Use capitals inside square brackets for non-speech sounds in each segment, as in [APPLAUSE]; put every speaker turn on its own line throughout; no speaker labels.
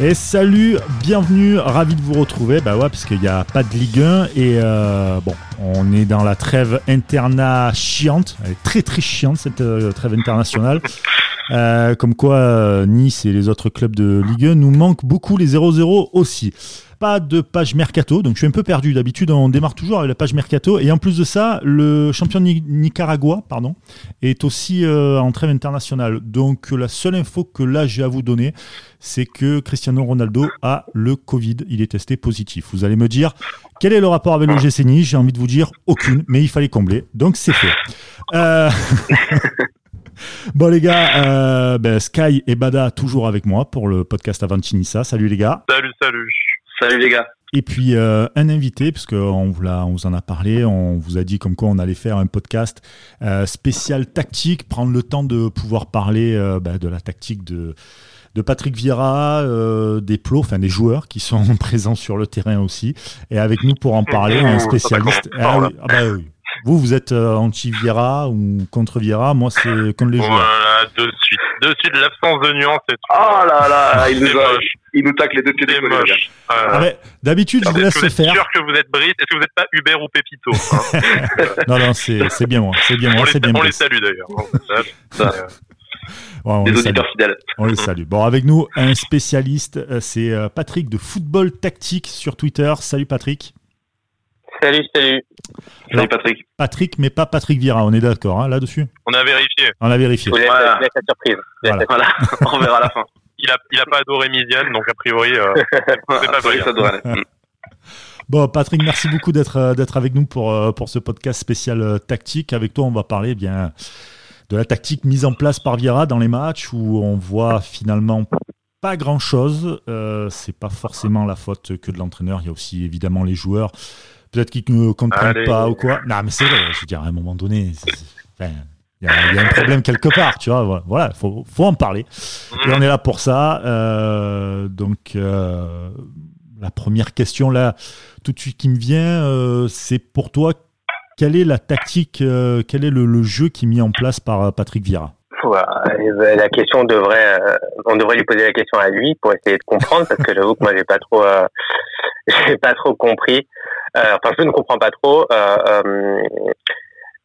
Et salut, bienvenue, ravi de vous retrouver. Bah ouais, parce qu'il n'y a pas de Ligue 1 et euh, bon, on est dans la trêve interna chiante. Elle est très très chiante cette euh, trêve internationale. Euh, comme quoi, Nice et les autres clubs de Ligue 1 nous manquent beaucoup, les 0-0 aussi pas de page mercato, donc je suis un peu perdu. D'habitude, on démarre toujours avec la page mercato. Et en plus de ça, le champion de Nicaragua pardon, est aussi euh, en trêve internationale. Donc la seule info que là j'ai à vous donner, c'est que Cristiano Ronaldo a le Covid. Il est testé positif. Vous allez me dire, quel est le rapport avec le GC J'ai envie de vous dire aucune, mais il fallait combler. Donc c'est fait. Euh, [LAUGHS] bon les gars, euh, ben, Sky et Bada toujours avec moi pour le podcast Avantinissa. Salut les gars.
Salut, salut.
Salut les gars.
Et puis euh, un invité, parce qu'on vous, on vous en a parlé, on vous a dit comme quoi on allait faire un podcast euh, spécial tactique, prendre le temps de pouvoir parler euh, bah, de la tactique de, de Patrick Vieira, des plots, enfin des joueurs qui sont [LAUGHS] présents sur le terrain aussi. Et avec nous pour en parler, un spécialiste. Ah, ah bah oui. Vous, vous êtes anti-Vieira ou contre Vieira Moi, c'est contre les joueurs.
Voilà, de suite. De suite, l'absence de nuance.
Oh là là, il nous a il nous tacle les deux pieds des moches.
Ah D'habitude, je vous laisse se faire.
sûr que vous êtes Brice? Est-ce que vous n'êtes pas Hubert ou Pépito
hein [LAUGHS] Non, non, c'est bien moi. C'est bien moi.
On,
les, bien
on les salue d'ailleurs.
Ouais, les auditeurs fidèles.
On les salue. Bon, avec nous, un spécialiste, euh, c'est euh, Patrick de Football Tactique sur Twitter. Salut Patrick.
Salut, salut.
Salut Patrick.
Patrick, mais pas Patrick Vira, on est d'accord hein, là-dessus
On a vérifié.
On a vérifié.
Vous voilà. la surprise.
Voilà. [LAUGHS] on verra à la fin
il a, il a pas adoré Midian, donc a priori, euh, [LAUGHS] c'est pas vrai. Ça
devrait aller. [LAUGHS]
Bon, Patrick, merci beaucoup d'être euh, d'être avec nous pour euh, pour ce podcast spécial euh, tactique. Avec toi, on va parler eh bien de la tactique mise en place par Vieira dans les matchs où on voit finalement pas grand chose. Euh, c'est pas forcément la faute que de l'entraîneur. Il y a aussi évidemment les joueurs, peut-être qu'ils ne comprennent pas ou quoi. Non, mais c'est vrai. Je veux dire, à un moment donné, enfin, il y, a, un problème quelque part, tu vois. Voilà, il faut, faut, en parler. Et on est là pour ça. Euh, donc, euh, la première question, là, tout de suite qui me vient, euh, c'est pour toi, quelle est la tactique, quel est le, jeu qui est mis en place par Patrick Vieira?
La question devrait, on devrait lui poser la question à lui pour essayer de comprendre parce que j'avoue que moi j'ai pas trop, [LAUGHS] j'ai pas trop compris. enfin, je ne comprends pas trop.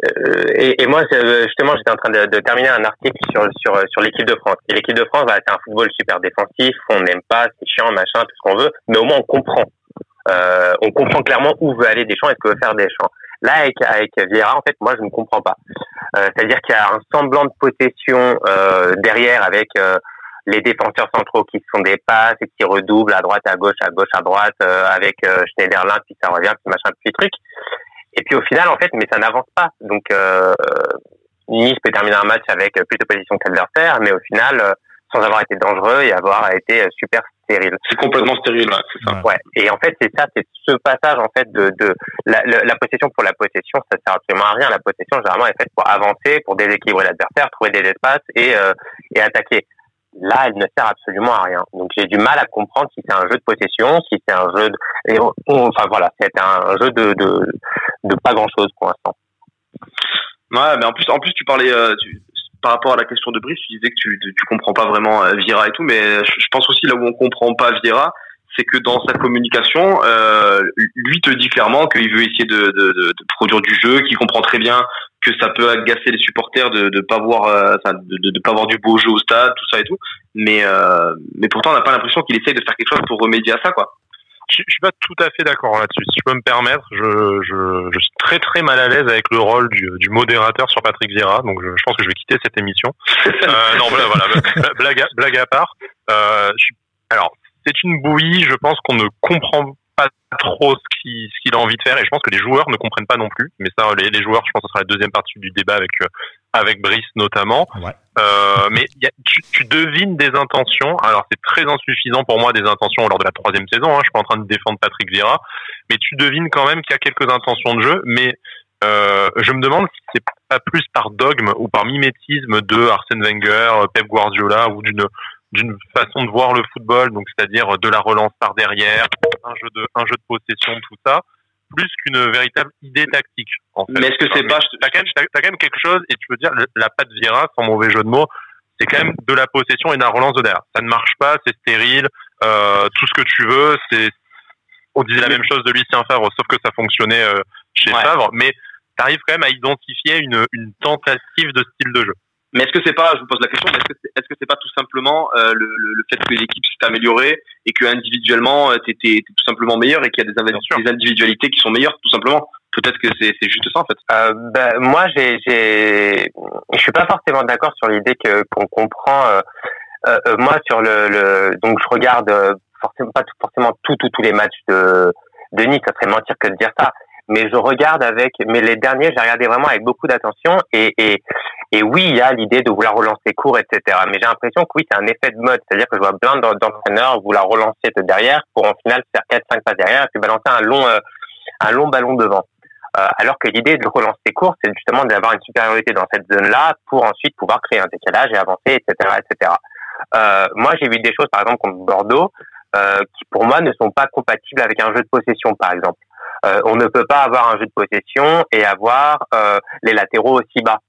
Euh, et, et, moi, justement, j'étais en train de, de, terminer un article sur sur sur l'équipe de France. Et l'équipe de France, bah, c'est un football super défensif. On n'aime pas, c'est chiant, machin, tout ce qu'on veut. Mais au moins, on comprend. Euh, on comprend clairement où veut aller Deschamps et ce que veut faire Deschamps. Là, avec avec Vieira, en fait, moi, je ne comprends pas. Euh, C'est-à-dire qu'il y a un semblant de possession euh, derrière avec euh, les défenseurs centraux qui font des passes et qui redoublent à droite, à gauche, à gauche, à droite, euh, avec Schneiderlin, puis ça revient, puis machin, puis truc. Et puis au final, en fait, mais ça n'avance pas. Donc euh, Nice peut terminer un match avec plus de position que mais au final, euh, sans avoir été dangereux et avoir été euh, super stérile.
C'est complètement stérile, ouais, c'est ça.
Ouais. Et en fait, c'est ça, c'est ce passage en fait de, de la, la, possession pour la possession, ça sert absolument à rien. La possession, généralement, est faite pour avancer, pour déséquilibrer l'adversaire, trouver des espaces et euh, et attaquer. Là, elle ne sert absolument à rien. Donc, j'ai du mal à comprendre si c'est un jeu de possession, si c'est un jeu de... Et enfin, voilà, c'est un jeu de, de, de pas grand-chose pour l'instant.
Ouais, mais en plus, en plus, tu parlais... Euh, par rapport à la question de Brice, tu disais que tu, tu comprends pas vraiment euh, Vira et tout, mais je pense aussi là où on comprend pas Vira, c'est que dans sa communication, euh, lui te dit clairement qu'il veut essayer de, de, de, de produire du jeu, qu'il comprend très bien que ça peut agacer les supporters de de pas voir euh, de, de, pas voir du beau jeu au stade tout ça et tout mais euh, mais pourtant on n'a pas l'impression qu'il essaye de faire quelque chose pour remédier à ça quoi
je, je suis pas tout à fait d'accord là-dessus. Si je peux me permettre je, je, je suis très très mal à l'aise avec le rôle du, du modérateur sur Patrick Vieira donc je, je pense que je vais quitter cette émission. [LAUGHS] Euh, non voilà, voilà blague à, blague à part. Euh, je suis, alors c'est une bouillie. Je pense qu'on ne comprend pas trop ce qu'il ce qu'il a envie de faire. Et je pense que les joueurs ne comprennent pas non plus. Mais ça les, les joueurs je pense que ce sera la deuxième partie du débat avec euh, avec Brice notamment.
Ouais.
euh, mais y a, tu, tu, devines des intentions. Alors c'est très insuffisant pour moi des intentions lors de la troisième saison hein, je suis pas en train de défendre Patrick Vieira. Mais tu devines quand même qu'il y a quelques intentions de jeu. Mais euh, je me demande si c'est pas plus par dogme ou par mimétisme de Arsène Wenger, Pep Guardiola ou d'une d'une façon de voir le football, donc c'est-à-dire de la relance par derrière, un jeu de, un jeu de possession, tout ça, plus qu'une véritable idée tactique. En fait.
Mais est-ce que c'est pas
T'as quand, même, as quand même quelque chose, et tu peux dire la patte Vira, sans mauvais jeu de mots, c'est quand même de la possession et de la relance de derrière. Ça ne marche pas, c'est stérile. euh, tout ce que tu veux. C'est on disait la même chose de Lucien Favre, sauf que ça fonctionnait euh, chez Favre, mais tu arrives quand même à identifier une, une tentative de style de jeu.
Mais est-ce que c'est pas, je vous pose la question, est-ce que c'est, est-ce que c'est pas tout simplement euh, le, le, fait que l'équipe s'est améliorée et que individuellement euh, t'étais, tout simplement meilleur et qu'il y a des, des, individualités qui sont meilleures tout simplement? Peut-être que c'est, c'est juste ça en fait.
Euh, ben, moi, j'ai, j'ai, je suis pas forcément d'accord sur l'idée que qu'on comprend. Euh, euh, euh, moi, sur le, le, donc je regarde forcément pas tout, forcément tout, tous les matchs de de Nice. Ça serait mentir que de dire ça mais je regarde avec, mais les derniers, j'ai regardé vraiment avec beaucoup d'attention et, et, et oui, il y a l'idée de vouloir relancer court, etc. Mais j'ai l'impression que oui, c'est un effet de mode, c'est-à-dire que je vois plein d'entraîneurs vouloir relancer de derrière pour en final faire 4-5 pas derrière et puis balancer un long, euh, un long ballon devant. Euh, alors que l'idée de relancer court, c'est justement d'avoir une supériorité dans cette zone-là pour ensuite pouvoir créer un décalage et avancer, etc., etc. Euh, moi, j'ai vu des choses, par exemple, comme Bordeaux, euh, qui pour moi ne sont pas compatibles avec un jeu de possession, par exemple. Euh, on ne peut pas avoir un jeu de possession et avoir euh, les latéraux aussi bas.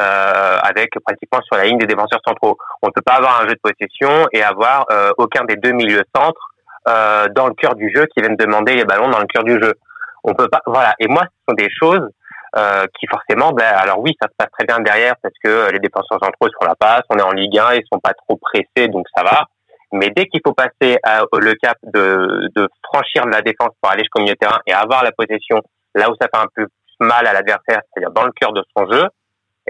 Euh, avec pratiquement sur la ligne des défenseurs centraux. On ne peut pas avoir un jeu de possession et avoir aucun des deux milieux centres dans le cœur du jeu qui viennent demander les ballons dans le cœur du jeu. On peut pas. Voilà. Et moi, ce sont des choses qui forcément, ben, alors oui, ça se passe très bien derrière parce que les défenseurs centraux sont la passe, on est en Ligue 1, ils sont pas trop pressés, donc ça va. Mais dès qu'il faut passer à, le cap de, de franchir la défense pour aller jusqu'au milieu de terrain et avoir la possession là où ça fait un peu mal à l'adversaire, c'est-à-dire dans le cœur de son jeu,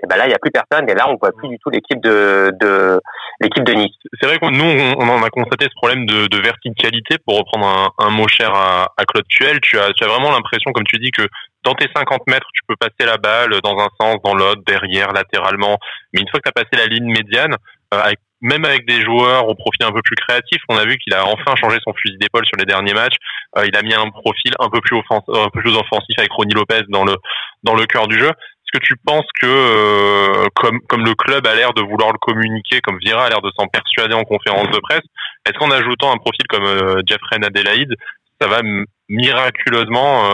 et ben là il n'y a plus personne et là on voit plus du tout l'équipe de, de l'équipe de Nice.
C'est vrai que nous on a constaté ce problème de, de verticalité pour reprendre un, mot cher à, Claude Tuel. Tu as, tu as vraiment l'impression comme tu dis que dans tes 50 mètres tu peux passer la balle dans un sens, dans l'autre, derrière, latéralement, mais une fois que tu as passé la ligne médiane, euh, même avec des joueurs au profil un peu plus créatif, on a vu qu'il a enfin changé son fusil d'épaule sur les derniers matchs. Euh, il a mis un profil un peu plus offensif, un peu plus offensif avec Ronnie Lopez dans le dans le cœur du jeu. Est-ce que tu penses que euh, comme comme le club a l'air de vouloir le communiquer, comme Vira a l'air de s'en persuader en conférence de presse, est-ce qu'en ajoutant un profil comme euh, Jeffrey Adelaide, ça va miraculeusement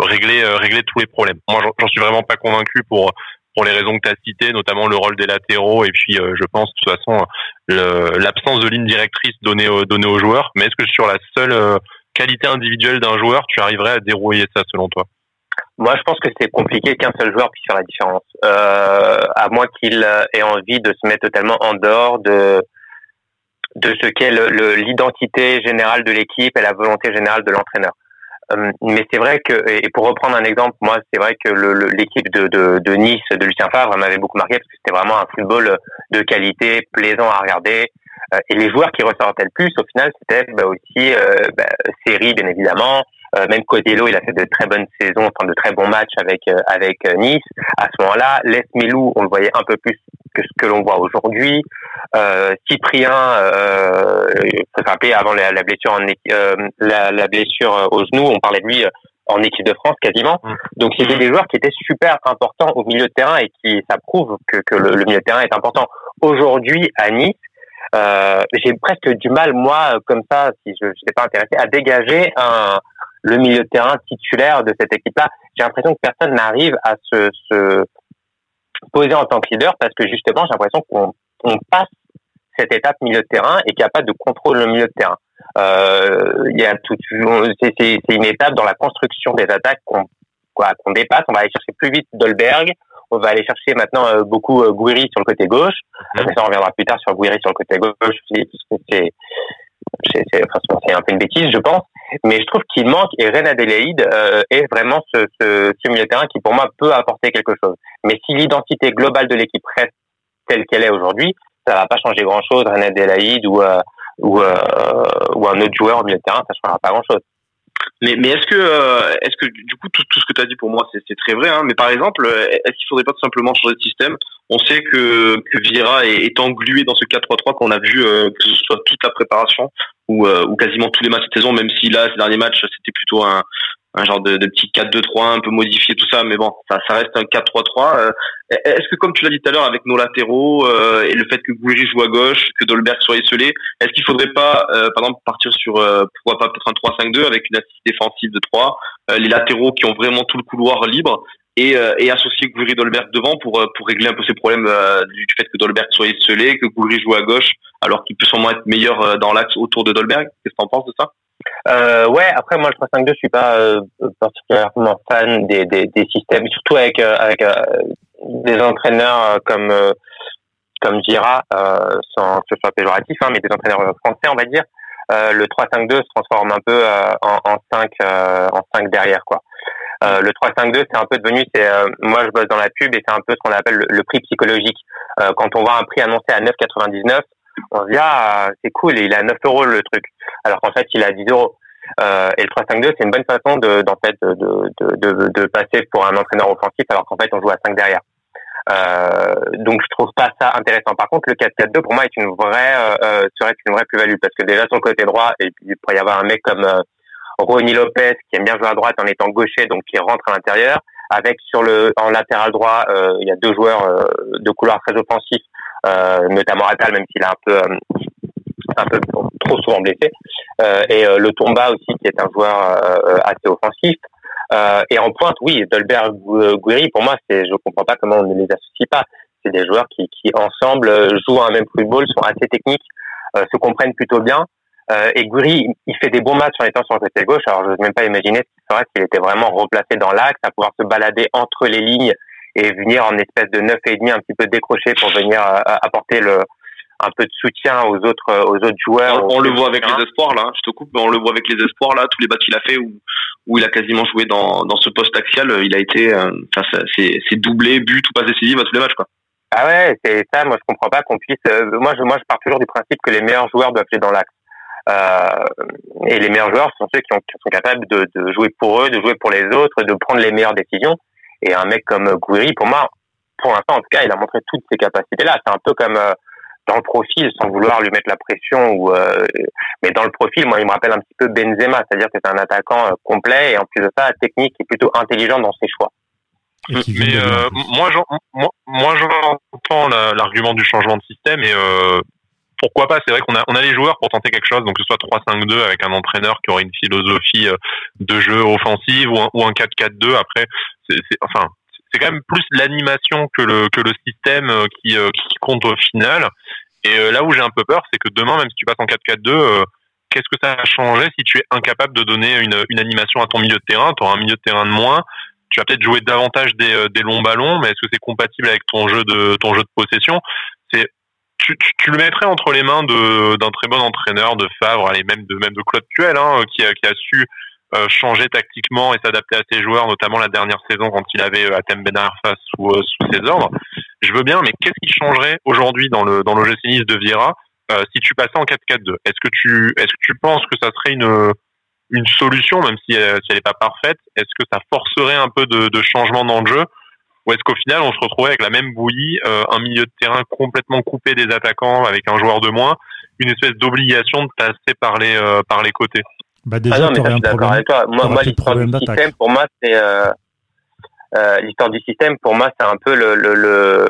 régler régler tous les problèmes? Moi, j'en suis vraiment pas convaincu pour pour les raisons que tu as citées, notamment le rôle des latéraux et puis euh, je pense de toute façon l'absence de ligne directrice donnée, donnée aux joueurs. Mais est-ce que sur la seule euh, qualité individuelle d'un joueur, tu arriverais à dérouiller ça selon toi?
Moi, je pense que c'est compliqué qu'un seul joueur puisse faire la différence, euh, à moins qu'il ait envie de se mettre totalement en dehors de de ce qu'est l'identité générale de l'équipe et la volonté générale de l'entraîneur. Euh, mais c'est vrai que, et pour reprendre un exemple, moi, c'est vrai que l'équipe de, de, de, Nice, de Lucien Favre, m'avait beaucoup marqué parce que c'était vraiment un football de qualité, plaisant à regarder. Euh, et les joueurs qui ressortaient le plus, au final, c'était bah, aussi euh, bah, Série, bien évidemment, même Codelo, il a fait de très bonnes saisons, enfin de très bons matchs avec euh, avec euh, Nice. À ce moment-là, Les Milou, on le voyait un peu plus que ce que l'on voit aujourd'hui. Euh, Cyprien, euh, faut se rappeler avant la, la blessure en la, la, blessure au genou, on parlait de lui en équipe de France quasiment. Mmh. Donc c'était des joueurs qui étaient super importants au milieu de terrain et qui ça prouve que, que le, le milieu de terrain est important. Aujourd'hui à Nice, euh, j'ai presque du mal moi comme ça si je n'étais pas intéressé à dégager un le milieu de terrain titulaire de cette équipe-là. J'ai l'impression que personne n'arrive à se, se, poser en tant que leader parce que justement, j'ai l'impression qu'on on passe cette étape milieu de terrain et qu'il n'y a pas de contrôle au milieu de terrain. Euh, il y a tout, c'est, une étape dans la construction des attaques qu'on quoi, qu'on dépasse. On va aller chercher plus vite Dolberg. On va aller chercher maintenant euh, beaucoup euh, Gouiri sur le côté gauche. Mmh. Ça, on reviendra plus tard sur Gouiri sur le côté gauche. C'est, c'est, c'est un peu une bêtise, je pense. Mais je trouve qu'il manque, et Ren Adelaide euh, est vraiment ce, ce, ce, milieu de terrain qui, pour moi, peut apporter quelque chose. Mais si l'identité globale de l'équipe reste telle qu'elle est aujourd'hui, ça va pas changer grand-chose, Ren Adelaide ou, euh, ou, euh, ou un autre joueur au milieu de terrain, ça changera pas grand-chose.
Mais, mais est-ce que, euh, est-ce que du coup tout, tout ce que tu as dit pour moi c'est, très vrai, hein, mais par exemple, est-ce qu'il faudrait pas tout simplement changer de système? On sait que, que Vieira est, est englué dans ce 4-3-3 qu'on a vu, euh, que ce soit toute la préparation ou, euh, ou quasiment tous les matchs cette saison, même si là ces derniers matchs c'était plutôt un, un genre de, de petit 4-2-3 un peu modifié tout ça mais bon ça, ça reste un 4-3-3 euh, est-ce que comme tu l'as dit tout à l'heure avec nos latéraux euh, et le fait que Gouiri joue à gauche que Dolberg soit isolé est-ce qu'il faudrait pas euh, par exemple partir sur pourquoi pas peut-être un 3-5-2 avec une assise défensive de 3 les latéraux qui ont vraiment tout le couloir libre et, et associer Gouiri Dolberg devant pour pour régler un peu ces problèmes du fait que Dolberg soit isolé que Gouiri joue à gauche alors qu'il peut sûrement être meilleur dans l'axe autour de Dolberg? Qu'est-ce que tu en penses de ça?
Euh, ouais, après moi le 3-5-2, je suis pas euh, particulièrement fan des, des, des, systèmes, surtout avec euh, avec euh, des entraîneurs comme comme Gira, sans que ce soit péjoratif, hein, mais des entraîneurs français, on va dire. le 3-5-2 se transforme un peu en, en 5 en 5 derrière quoi. le 3-5-2, c'est un peu devenu, c'est moi je bosse dans la pub et c'est un peu ce qu'on appelle le, le, prix psychologique. quand on voit un prix annoncé à 9,99, on se dit ah c'est cool et il à 9 euros le truc. Alors qu'en fait il à 10 euros. Euh, et le 3-5-2 c'est une bonne façon de d'en fait de, de, de, de, passer pour un entraîneur offensif alors qu'en fait on joue à 5 derrière. Euh, donc je trouve pas ça intéressant. Par contre le 4-4-2 pour moi est une vraie euh, euh, serait une vraie plus-value parce que déjà son côté droit et puis il pourrait y avoir un mec comme euh, Ronnie Lopez qui aime bien jouer à droite en étant gaucher donc qui rentre à l'intérieur avec sur le en latéral droit euh, il y a deux joueurs de couloir très offensifs notamment Atal, même s'il est un peu euh, un peu trop souvent blessé, euh, et le Tomba aussi qui est un joueur assez offensif. et en pointe, oui, Dolberg, Guiri, pour moi, c'est, je comprends pas comment on ne les associe pas. C'est des joueurs qui, qui ensemble jouent un même football, sont assez techniques, se comprennent plutôt bien. Euh, et Guri, il fait des bons matchs en étant sur le côté gauche. Alors, je n'ose même pas imaginer ce qu'il s'il était vraiment replacé dans l'axe, à pouvoir se balader entre les lignes et venir en espèce de neuf et demi un petit peu décroché pour venir euh, apporter le un peu de soutien aux autres euh, aux autres joueurs.
On, le voit avec les espoirs là. Je te coupe, mais on le voit avec les espoirs là. Tous les matchs qu'il a fait où où il a quasiment joué dans dans ce poste axial, euh, il a été, enfin c'est c'est doublé, but ou pas décisif à tous les matchs quoi.
Ah ouais, c'est ça. Moi, je comprends pas qu'on puisse. moi, je moi, je pars toujours du principe que les meilleurs joueurs doivent jouer dans l'axe. Euh, et les meilleurs joueurs sont ceux qui, ont, qui sont capables de, de, jouer pour eux, de jouer pour les autres, de prendre les meilleures décisions. Et un mec comme Gouiri, pour moi, pour l'instant, en tout cas, il a montré toutes ses capacités-là. C'est un peu comme euh, dans le profil, sans vouloir lui mettre la pression, ou euh, mais dans le profil, moi, il me rappelle un petit peu Benzema, c'est-à-dire que c'est un attaquant euh, complet et en plus de ça, technique et plutôt intelligent dans ses choix.
Mais moi, moi, moi, j'entends l'argument du changement de système et pourquoi pas C'est vrai qu'on a, on a les joueurs pour tenter quelque chose, donc que ce soit 3-5-2 avec un entraîneur qui aurait une philosophie de jeu offensive ou un, ou un 4-4-2. Après, c'est, enfin, c'est quand même plus l'animation que le que le système euh, qui, euh, qui compte au final. Et euh, là où j'ai un peu peur, c'est que demain, même si tu passes en 4-4-2, qu'est-ce que ça va changer si tu es incapable de donner une, une animation à ton milieu de terrain Tu auras un milieu de terrain de moins. Tu vas peut-être jouer davantage des, des longs ballons, mais est-ce que c'est compatible avec ton jeu de ton jeu de possession? C'est tu, tu, le mettrais entre les mains d'un très bon entraîneur de Favre, allez, même de même de Claude Puel, hein, qui a qui a su euh, changer tactiquement et s'adapter à ses joueurs, notamment la dernière saison quand il avait euh, Atem Ben Arfa sous, euh, sous ses ordres. Je veux bien, mais qu'est-ce qui changerait aujourd'hui dans le dans l'OGC Nice de Vieira si tu passais en 4-4-2 Est-ce que tu est-ce que tu penses que ça serait une une solution, même si elle n'est pas parfaite? Est-ce que ça forcerait un peu de, de changement dans le jeu? Ou est-ce qu'au final on se retrouvait avec la même bouillie, un milieu de terrain complètement coupé des attaquants avec un joueur de moins, une espèce d'obligation de passer par les par les côtés?
Bah déjà, ah non, mais ça, je suis d'accord avec toi. Moi, moi l'histoire du système, pour moi, c'est euh, euh, l'histoire du système. Pour moi, c'est un peu le, le, le...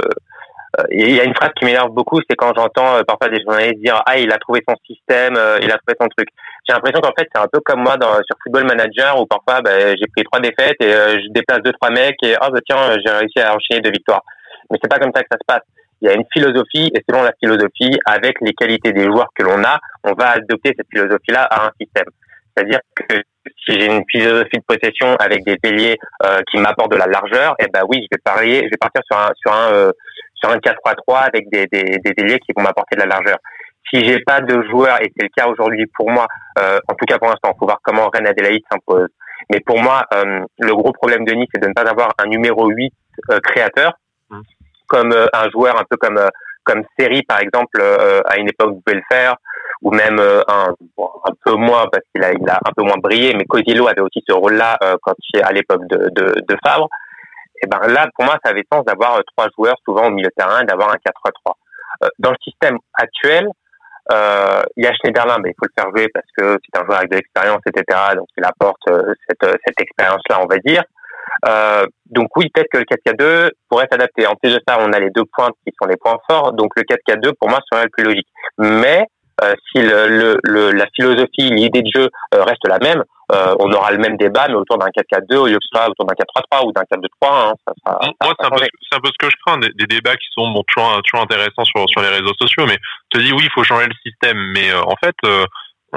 Euh, il y a une phrase qui m'énerve beaucoup, c'est quand j'entends euh, parfois des journalistes dire ah il a trouvé son système, euh, il a trouvé son truc. J'ai l'impression qu'en fait c'est un peu comme moi dans, sur Football Manager où parfois bah, j'ai pris trois défaites et je déplace deux trois mecs et ah bah tiens j'ai réussi à enchaîner deux victoires. Mais c'est pas comme ça que ça se passe. Il y a une philosophie et selon la philosophie, avec les qualités des joueurs que l'on a, on va adopter cette philosophie-là à un système. C'est-à-dire que si j'ai une philosophie de possession avec des ailiers euh, qui m'apportent de la largeur, et eh ben oui, je vais parier, je vais partir sur un sur un euh, sur un 4-3-3 avec des des des ailiers qui vont m'apporter de la largeur. Si j'ai pas de joueurs et c'est le cas aujourd'hui pour moi, euh, en tout cas pour l'instant, faut voir comment Rennes Adélaïde s'impose. Mais pour moi, euh, le gros problème de Nice, c'est de ne pas avoir un numéro 8 euh, créateur, mmh. comme un joueur un peu comme comme Série par exemple à une époque pouvait le faire ou même euh, un, un peu moins parce qu'il a, il a un peu moins brillé, mais Cosilo avait aussi ce rôle-là euh, quand il est à l'époque de, de, de, Favre. Et ben là, pour moi, ça avait sens d'avoir euh, trois joueurs souvent au milieu de terrain d'avoir un 4-3. Dans le système actuel, euh, il y a Schneiderlin, mais il faut le faire jouer parce que c'est un joueur avec de l'expérience, etc. Donc il apporte cette, cette expérience-là, on va dire. Euh, donc oui, peut-être que le 4-4-2 pourrait s'adapter. En plus de ça, on a les deux points qui sont les points forts. Donc le 4-4-2, pour moi, serait le plus logique. Mais si le, le, la philosophie, l'idée de jeu reste la même, on aura le même débat, mais autour d'un 4-4-2 au lieu que soit autour d'un 4-3-3 ou d'un 4-2-3. Hein,
ça, ça, Moi, c'est un, un, peu ce que je crains, des, des débats qui sont bon, toujours, toujours intéressants sur, sur les réseaux sociaux, mais te dis oui, il faut changer le système, mais en fait,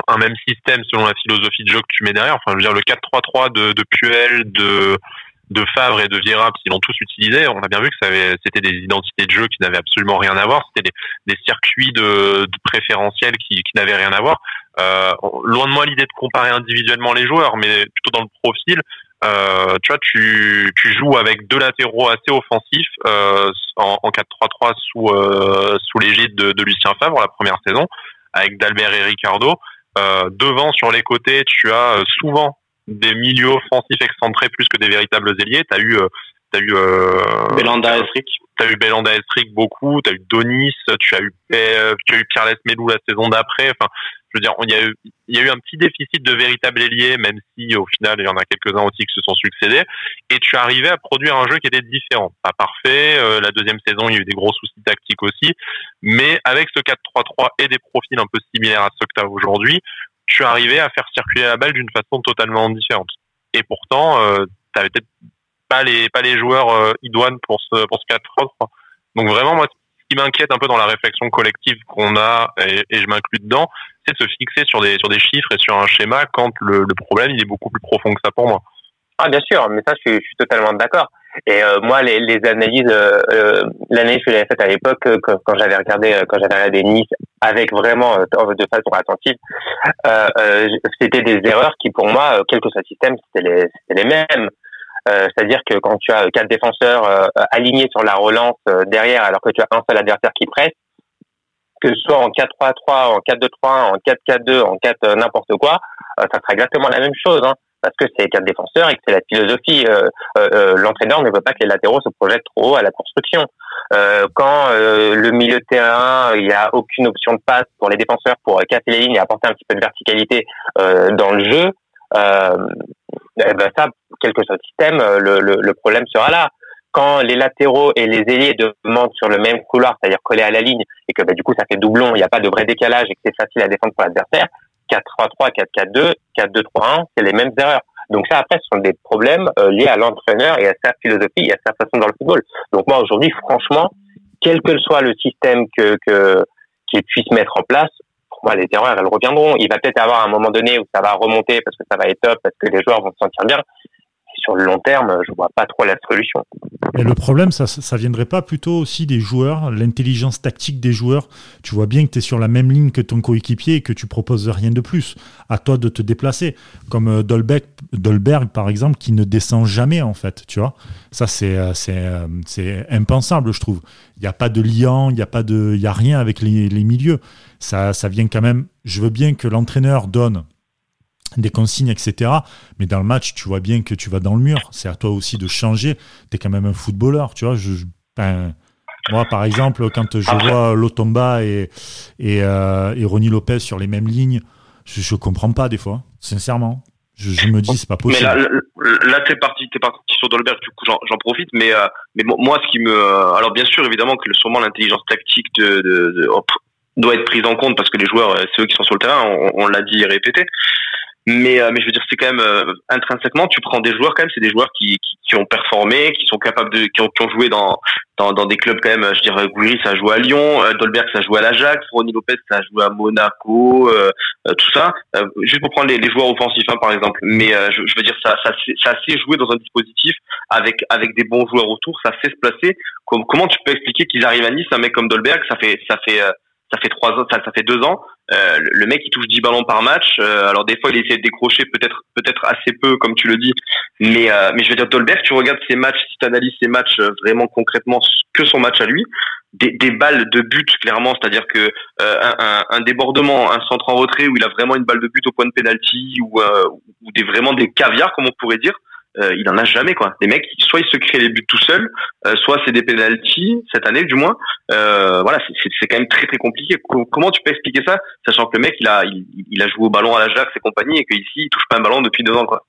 un même système selon la philosophie de jeu que tu mets derrière. Enfin, je veux dire, le 4-3-3 de, de Puel, de, de Favre et de Vieira, ils l'ont tous utilisé, on a bien vu que c'était des identités de jeu qui n'avaient absolument rien à voir. C'était des, des circuits de, de préférentiels qui, qui n'avaient rien à voir. Euh, loin de moi l'idée de comparer individuellement les joueurs, mais plutôt dans le profil. Euh, tu vois, tu, tu joues avec deux latéraux assez offensifs euh, en, en 4-3-3 sous, euh, sous l'égide de, de Lucien Favre la première saison, avec Dalbert et Ricardo. Euh, devant, sur les côtés, tu as euh, souvent des milieux offensifs excentrés plus que des véritables ailiers. T'as eu, euh, t'as eu
euh, Belanda Estric.
T'as eu Belanda Estric beaucoup. T'as eu Donis. Tu as eu, tu as eu Pierre Lesmelou la saison d'après. Enfin, je veux dire, il y, a eu, il y a eu un petit déficit de véritables ailiers, même si au final il y en a quelques-uns aussi qui se sont succédés. Et tu arrivais à produire un jeu qui était différent, pas parfait. la deuxième saison, il y a eu des gros soucis tactiques aussi, mais avec ce 4-3-3 et des profils un peu similaires à ceux que tu as aujourd'hui, tu arrivais à faire circuler la balle d'une façon totalement différente. Et pourtant, euh, tu n'avais peut-être pas les pas les joueurs euh, idoines pour ce pour ce 4 3 Donc vraiment, moi, ce qui m'inquiète un peu dans la réflexion collective qu'on a, et, je m'inclus dedans, c'est de se fixer sur des sur des chiffres et sur un schéma quand le, le problème il est beaucoup plus profond que ça pour moi.
Ah bien sûr, mais ça je je suis totalement d'accord. Et euh, moi, les, les analyses, euh, euh l'analyse que j'avais faite à l'époque, quand, quand j'avais regardé, quand j'avais regardé Nice avec vraiment de façon attentive, c'était des erreurs qui, pour moi, quel que soit le système, c'était les, les mêmes. C'est-à-dire que quand tu as quatre défenseurs alignés sur la relance derrière, alors que tu as un seul adversaire qui presse, que ce soit en 4-3-3, en 4-2-3, en 4-4-2, en 4 n'importe quoi, ça sera exactement la même chose. Hein parce que c'est quatre défenseurs et que c'est la philosophie. Euh, euh, euh, l'entraîneur ne veut pas que les latéraux se projettent trop haut à la construction. quand le milieu de terrain, il n'y a aucune option de passe pour les défenseurs pour casser les lignes et apporter un petit peu de verticalité dans le jeu, eh ben ça, quel que soit le système, le, problème sera là quand les latéraux et les ailiers demandent sur le même couloir, c'est-à-dire collés à la ligne, et que bah, du coup ça fait doublon, il n'y a pas de vrai décalage et que c'est facile à défendre pour l'adversaire, 4-3-3, 4-4-2, 4-2-3-1, c'est les mêmes erreurs. Donc ça, après, ce sont des problèmes euh, liés à l'entraîneur et à sa philosophie et à sa façon dans le football. Donc moi, aujourd'hui, franchement, quel que soit le système que, que qu'il puisse mettre en place, pour moi, les erreurs, elles reviendront. Il va peut-être avoir un moment donné où ça va remonter parce que ça va être top, parce que les joueurs vont se sentir bien sur le long terme, je vois pas trop la solution.
Et le problème, ça, ça viendrait pas plutôt aussi des joueurs, l'intelligence tactique des joueurs. Tu vois bien que tu es sur la même ligne que ton coéquipier et que tu proposes rien de plus. À toi de te déplacer. Comme euh, Dolbeck, Dolberg, par exemple, qui ne descend jamais, en fait. Tu vois Ça, c'est, euh, c'est, euh, c'est impensable, je trouve. Il n'y a pas de liant, il n'y a, pas de, a rien avec les, les milieux. Ça, ça vient quand même. Je veux bien que l'entraîneur donne des consignes, etc. Mais dans le match, tu vois bien que tu vas dans le mur. C'est à toi aussi de changer. Tu es quand même un footballeur, tu vois. Je, ben, moi, par exemple, quand je vois Lotomba et, et, euh, et Ronnie Lopez sur les mêmes lignes, je ne comprends pas des fois, sincèrement. Je, me dis, c'est pas possible.
Mais là, là t'es parti, t'es parti sur Dolberg, du coup, j'en profite. Mais, euh, mais moi, ce qui me, alors bien sûr, évidemment que sûrement l'intelligence tactique de, de, de doit être prise en compte parce que les joueurs, euh, c'est eux qui sont sur le terrain. On, on l'a dit et répété. Mais, euh, mais je veux dire, c'est quand même euh, intrinsèquement, tu prends des joueurs quand même, c'est des joueurs qui, qui, qui, ont performé, qui sont capables de, qui ont, qui ont joué dans, dans, dans des clubs quand même. Je dirais, Gouiri, ça a joué à Lyon, euh, Dolberg, ça a joué à l'Ajax, Ronnie Lopez, ça a joué à Monaco, tout ça. juste pour prendre les, les joueurs offensifs, hein, par exemple. Mais je, je, veux dire, ça, ça, ça sait jouer dans un dispositif avec avec des bons joueurs autour, ça sait se placer. comment tu peux expliquer qu'ils arrivent à Nice, un mec comme Dolberg, ça fait ça fait ça fait trois ans, ça, ça fait deux ans. Euh, le mec il touche 10 ballons par match. Euh, alors des fois il essaie de décrocher peut-être peut-être assez peu comme tu le dis, mais euh, mais je veux dire Dolberg, tu regardes ses matchs, si tu analyses ses matchs vraiment concrètement que son match à lui, des, des balles de but clairement, c'est-à-dire que un, un, un, débordement, un centre en retrait où il a vraiment une balle de but au point de penalty ou, ou des vraiment des caviars comme on pourrait dire euh, il en a jamais quoi. Les mecs, soit ils se créent les buts tout seuls, euh, soit c'est des penalties cette année du moins. Euh, voilà, c'est quand même très très compliqué. Comment tu peux expliquer ça, sachant que le mec il a il, a joué au ballon à l'Ajax et compagnie et qu'ici il touche pas un ballon depuis deux ans quoi.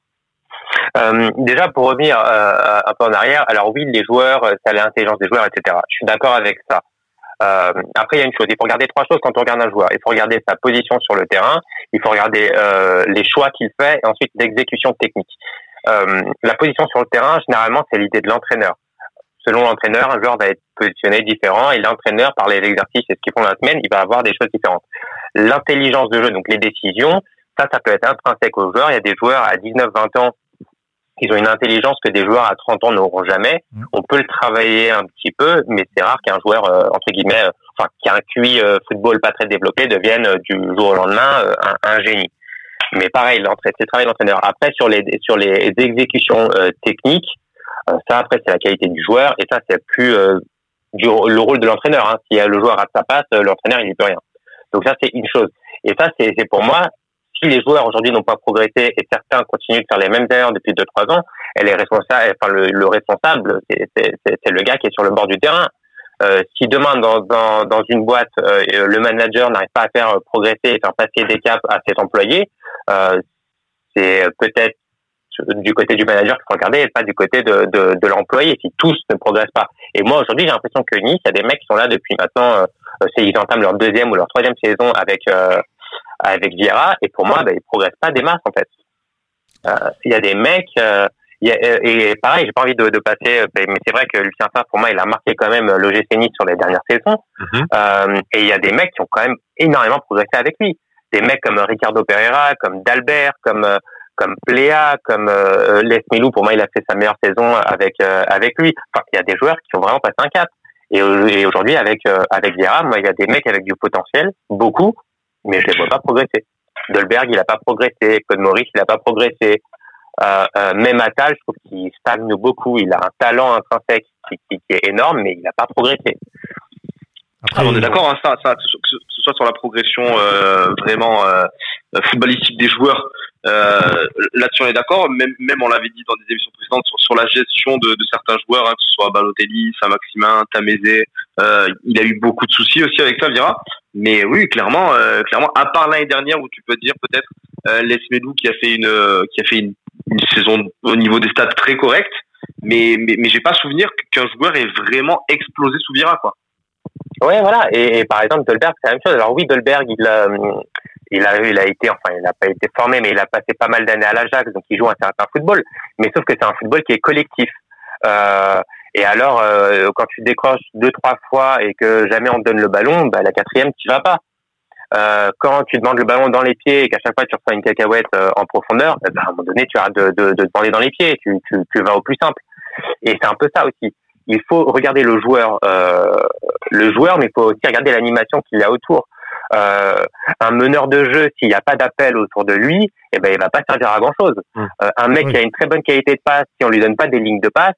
Euh, déjà pour revenir un peu en arrière, alors oui les joueurs, ça l'intelligence des joueurs, etc. Je suis d'accord avec ça. Euh, après, il y a une chose, il faut regarder trois choses quand on regarde un joueur. Il faut regarder sa position sur le terrain, il faut regarder euh, les choix qu'il fait et ensuite l'exécution technique. Euh, la position sur le terrain, généralement, c'est l'idée de l'entraîneur. Selon l'entraîneur, un joueur va être positionné différent et l'entraîneur, par les exercices et ce qu'ils font la semaine, il va avoir des choses différentes. L'intelligence de jeu, donc les décisions, ça, ça peut être intrinsèque aux joueurs. Il y a des joueurs à 19-20 ans ils ont une intelligence que des joueurs à 30 ans n'auront jamais. Mm. On peut le travailler un petit peu, mais c'est rare qu'un joueur, euh, entre guillemets, euh, enfin, qui a un QI euh, football pas très développé, devienne du jour au lendemain un, génie. Mais pareil, c'est le travail d'entraîneur. Après, sur les sur les exécutions techniques, ça après c'est la qualité du joueur et ça c'est plus du, le rôle de l'entraîneur. Hein. Si le joueur a sa passe, l'entraîneur il n'y peut rien. Donc ça c'est une chose. Et ça c'est pour moi si les joueurs aujourd'hui n'ont pas progressé et certains continuent de faire les mêmes erreurs depuis 2-3 ans, elle est responsable, enfin le, le responsable, c'est le gars qui est sur le bord du terrain. Euh, si demain dans, dans, dans une boîte euh, le manager n'arrive pas à faire progresser et faire passer des caps à ses employés, euh, c'est peut-être du côté du manager qu'il faut regarder et pas du côté de, de, de l'employé si tous ne progressent pas. Et moi aujourd'hui j'ai l'impression que Nice, il y a des mecs qui sont là depuis maintenant, euh, ils entament leur deuxième ou leur troisième saison avec euh, avec Vieira et pour moi, ben, il progresse pas des masses en fait. Euh, il y a des mecs, euh, y a, euh, et pareil, j'ai pas envie de, de passer, euh, mais c'est vrai que Lucien Favre pour moi, il a marqué quand même l'OGC Nice sur les dernières saisons. Euh, et il y a des mecs qui ont quand même énormément progressé avec lui. Des mecs comme Ricardo Pereira, comme Dalbert, comme comme Pléa, comme euh, Les Milou, pour moi, il a fait sa meilleure saison avec avec lui. Enfin, il y a des joueurs qui ont vraiment passé un cap. Et, aujourd'hui, avec avec Vieira, moi, il y a des mecs avec du potentiel, beaucoup, mais je les vois pas progresser. Dolberg, il a pas progressé. Claude Maurice, il a pas progressé. Euh, euh, même Attal, je trouve qu'il stagne beaucoup. Il a un talent intrinsèque qui, qui, est énorme, mais il n'a pas progressé.
Après, ah, on est d'accord, hein, ça, ça, que ce soit sur la progression euh, vraiment euh, footballistique des joueurs, euh, là-dessus on est d'accord. Même, même on l'avait dit dans des émissions précédentes sur, sur la gestion de, de certains joueurs, hein, que ce soit Balotelli, Saint-Maximin, Tamézé. Euh, il a eu beaucoup de soucis aussi avec ça, Vira. Mais oui, clairement, euh, clairement, à part l'année dernière où tu peux dire peut-être euh, Les Medou qui a fait une qui a fait une, une, saison au niveau des stats très correcte, mais mais, mais j'ai pas souvenir qu'un joueur ait vraiment explosé sous Vira quoi.
Ouais, voilà. Et, par exemple, Dolberg, c'est la même chose. Alors oui, Dolberg, il a, il a, il a été, enfin, il n'a pas été formé, mais il a passé pas mal d'années à l'Ajax, donc il joue un certain football. Mais sauf que c'est un football qui est collectif. Euh, et alors, euh, quand tu décroches deux, trois fois et que jamais on te donne le ballon, bah, la quatrième, tu vas pas. Euh, quand tu demandes le ballon dans les pieds et qu'à chaque fois tu reçois une cacahuète euh, en profondeur, bah, à un moment donné, tu arrêtes de, de, de demander dans les pieds, tu, tu, tu vas au plus simple. Et c'est un peu ça aussi. Il faut regarder le joueur, euh, le joueur, mais il faut aussi regarder l'animation qu'il y a autour. Euh, un meneur de jeu, s'il n'y a pas d'appel autour de lui, eh ben il va pas servir à grand chose. Mmh. Euh, un mec qui a une très bonne qualité de passe, si on lui donne pas des lignes de passe,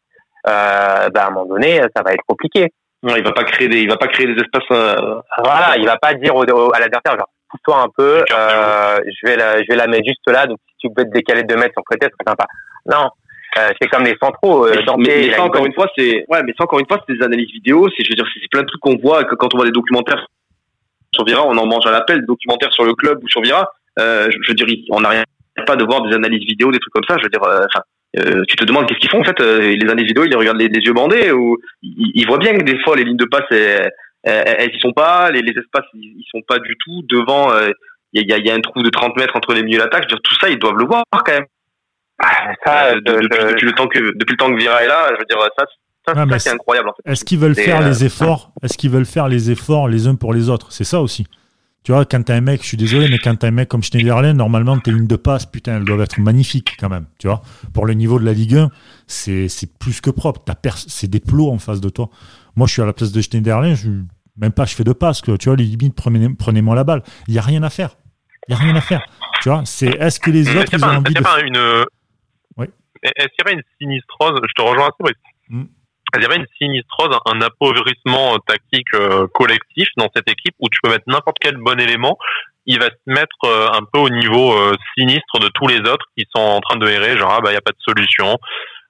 euh, bah, à un moment donné, ça va être compliqué.
Non, il va pas créer des, il va pas créer des espaces. Euh...
Voilà, il va pas dire au, à l'adversaire genre pousse-toi un peu, euh, je vais la, je vais la mettre juste là, donc si tu peux te décaler de mètres sur le côté, ce serait sympa. Non, euh, c'est comme les centraux. Euh,
mais, mais ça encore une fois, c'est ouais, mais ça encore une fois, c'est des analyses vidéo. C'est, je veux dire, c'est plein de trucs qu'on voit que quand on voit des documentaires sur Vira, on en mange à l'appel, documentaires sur le club ou sur Vira. Euh, je, je, veux dire, on n'arrête pas de voir des analyses vidéo, des trucs comme ça. Je veux dire, euh, enfin, tu te demandes qu'est-ce qu'ils font en fait. Les analyses vidéo, ils les regardent les, yeux bandés ou ils, ils, voient bien que des fois les lignes de passe, elles, elles, y sont pas, les, les espaces, ils, sont pas du tout devant. Il y, a, y, a, un trou de 30 mètres entre les milieux et l'attaque. Je veux dire, tout ça, ils doivent le voir quand même. Ah, ça, de, de, depuis, depuis, le temps que depuis le temps que Vira est là, je veux dire, ça, ça, ça c'est incroyable. En fait.
Est-ce qu'ils veulent faire les efforts Est-ce qu'ils veulent faire les efforts les uns pour les autres? C'est ça aussi. Tu vois, quand t'as un mec, je suis désolé, mais quand t'as un mec comme Schneiderlin, normalement, tes lignes de passe, putain, elles doivent être magnifiques quand même. Tu vois, pour le niveau de la Ligue 1, c'est plus que propre. C'est des plots en face de toi. Moi, je suis à la place de Schneiderlin, je, même pas je fais de passe. Que, tu vois, les limites, prenez-moi prenez la balle. Il n'y a rien à faire. Il n'y a rien à faire. Tu vois, c'est est-ce que les autres, ils ont envie de.
Pas une... Oui. Est-ce qu'il y avait une sinistrose? Je te rejoins assez, mm il y avait une sinistrose, un appauvrissement euh, tactique euh, collectif dans cette équipe où tu peux mettre n'importe quel bon élément, il va se mettre euh, un peu au niveau sinistre de tous les autres qui sont en train de errer, genre ah bah il y a pas de solution,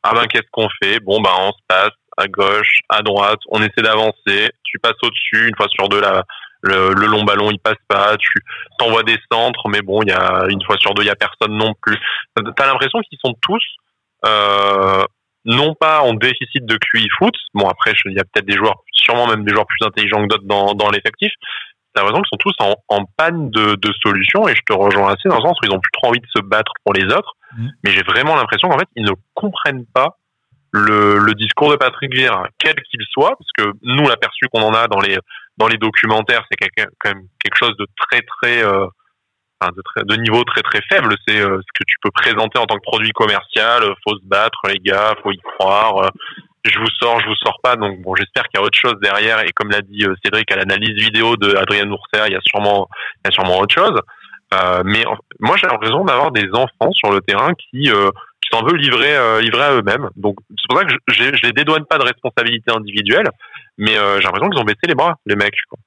ah ben qu'est-ce qu'on fait? Bon bah on se passe à gauche, à droite, on essaie d'avancer, tu passes au-dessus, une fois sur deux la, le, le, long ballon il passe pas, tu t'envoies des centres, mais bon il y a une fois sur deux il y a personne non plus. T'as l'impression qu'ils sont tous euh, non pas en déficit de QI foot. Bon après, il y a peut-être des joueurs, sûrement même des joueurs plus intelligents que d'autres dans, dans l'effectif. T'as raison qu'ils sont tous en, en panne de, de, solutions et je te rejoins assez dans le sens où ils ont plus trop envie de se battre pour les autres. Mmh. Mais j'ai vraiment l'impression qu'en fait, ils ne comprennent pas le, le discours de Patrick Vieira, quel qu'il soit, parce que nous, l'aperçu qu'on en a dans les dans les documentaires, c'est quand même quelque chose de très très euh, de, de, niveau très très faible. C'est euh, ce que tu peux présenter en tant que produit commercial. Euh, faut se battre, les gars, faut y croire. Euh, je vous sors, je vous sors pas. Donc bon, j'espère qu'il y a autre chose derrière. Et comme l'a dit Cédric à l'analyse vidéo de Adrien Nourcer, il y a sûrement, il y a sûrement autre chose. mais moi, j'ai l'impression d'avoir des enfants sur le terrain qui qui s'en veulent livrer livrer à eux-mêmes. Donc c'est pour ça que je, je, les dédouane pas de responsabilité individuelle, mais j'ai l'impression qu'ils ont baissé les bras, les mecs. Quoi.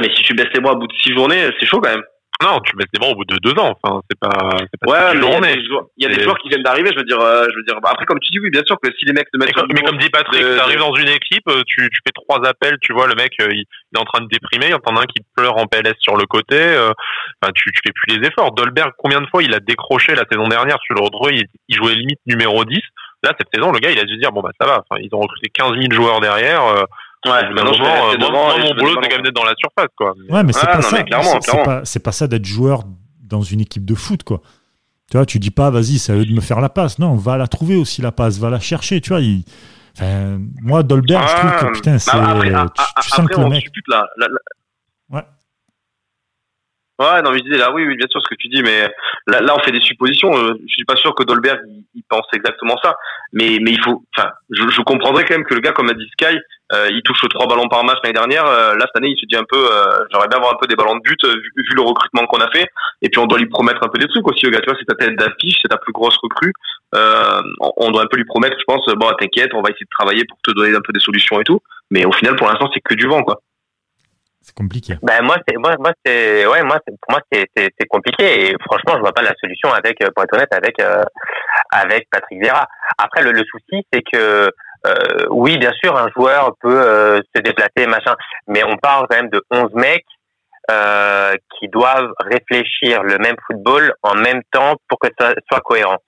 Mais si tu baisses les bras au bout de six journées, c'est chaud quand même.
Non, tu baisses des bras au bout de deux ans. Enfin, c'est pas, pas
ouais, mais il y a des joueurs qui viennent d'arriver. Je veux dire, euh, je veux dire. Bah, après, comme tu dis, oui, bien sûr que si les mecs se mettent.
Mais, comme, dit Patrick, tu arrives dans une équipe, euh, tu, tu fais trois appels, tu vois, le mec, euh, il, est en train de déprimer. Il y en a un qui pleure en PLS sur le côté. Enfin, tu, tu fais plus les efforts. Dolberg, combien de fois il a décroché la saison dernière sur le retrouvé, il, il jouait limite numéro 10. Là, cette saison, le gars, il a dû se dire, bon, bah, ça va. Enfin, ils ont recruté 15 000 joueurs derrière.
Ouais,
maintenant, moment, moi, mon boulot, c'est quand même d'être dans la surface, quoi.
Ouais, mais c'est pas, ça. C'est pas, c'est pas ça d'être joueur dans une équipe de foot, quoi. Tu vois, tu dis pas, vas-y, c'est à eux de me faire la passe. Non, va la trouver aussi, la passe, va la chercher, tu vois. Enfin, moi, Dolberg, je trouve que, ah, putain, c'est. Bah tu, sens que le mec.
Là, Ouais. Ouais, non, mais je disais là, oui, oui, bien sûr, ce que tu dis, mais là, là on fait des suppositions. Euh, je suis pas sûr que Dolberg il, pense exactement ça, mais mais il faut, enfin, je, je comprendrais quand même que le gars comme a dit Sky, euh, il touche trois ballons par match l'année dernière. Euh, là, cette année, il se dit un peu, euh, j'aimerais bien avoir un peu des ballons de but vu, le recrutement qu'on a fait. Et puis, on doit lui promettre un peu des trucs aussi, le gars. Tu vois, c'est ta tête d'affiche, c'est ta plus grosse recrue. on doit un peu lui promettre, je pense, bon, t'inquiète, on va essayer de travailler pour te donner un peu des solutions et tout. Mais au final, pour l'instant, c'est que du vent, quoi.
C'est compliqué.
Ben moi c'est moi moi c'est ouais moi pour moi c'est c'est compliqué et franchement je vois pas la solution avec pour être honnête avec avec Patrick Vieira. Après le, le souci c'est que euh, oui, bien sûr, un joueur peut euh, se déplacer, machin, mais on parle quand même de 11 mecs euh, qui doivent réfléchir le même football en même temps pour que ça soit cohérent.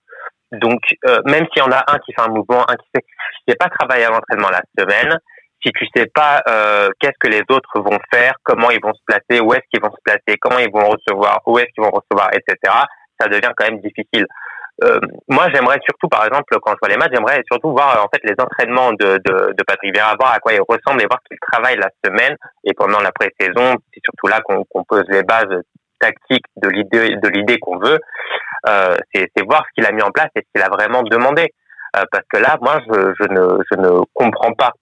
Donc, euh, même s'il y en a un qui fait un mouvement, un qui fait, si tu pas travaillé à l'entraînement la semaine, si tu sais pas euh, qu'est-ce que les autres vont faire, comment ils vont se placer, où est-ce qu'ils vont se placer, comment ils vont recevoir, où est-ce qu'ils vont recevoir, etc., ça devient quand même difficile. Euh, moi, j'aimerais surtout, par exemple, quand je vois les matchs, j'aimerais surtout voir en fait les entraînements de, de, de Patrick Vieira, voir à quoi il ressemble et voir qu'il travaille la semaine et pendant la pré-saison. C'est surtout là qu'on pose les bases tactiques de l'idée de l'idée qu'on veut. Euh, c'est voir ce qu'il a mis en place et ce qu'il a vraiment demandé. Euh, parce que là, moi, je, je, ne, je ne comprends pas.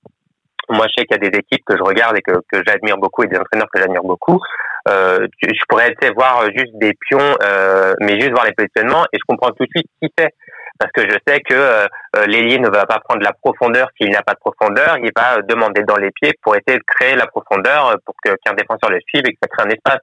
Moi, je sais qu'il y a des équipes que je regarde et que, que j'admire beaucoup et des entraîneurs que j'admire beaucoup euh, je pourrais voir juste des pions, euh, mais juste voir les positionnements et je comprends tout de suite qui fait. Parce que je sais que euh, l'ailier ne va pas prendre la profondeur s'il n'a pas de profondeur, il va demander dans les pieds pour essayer de créer la profondeur pour qu'un défenseur le suive et que ça crée un espace.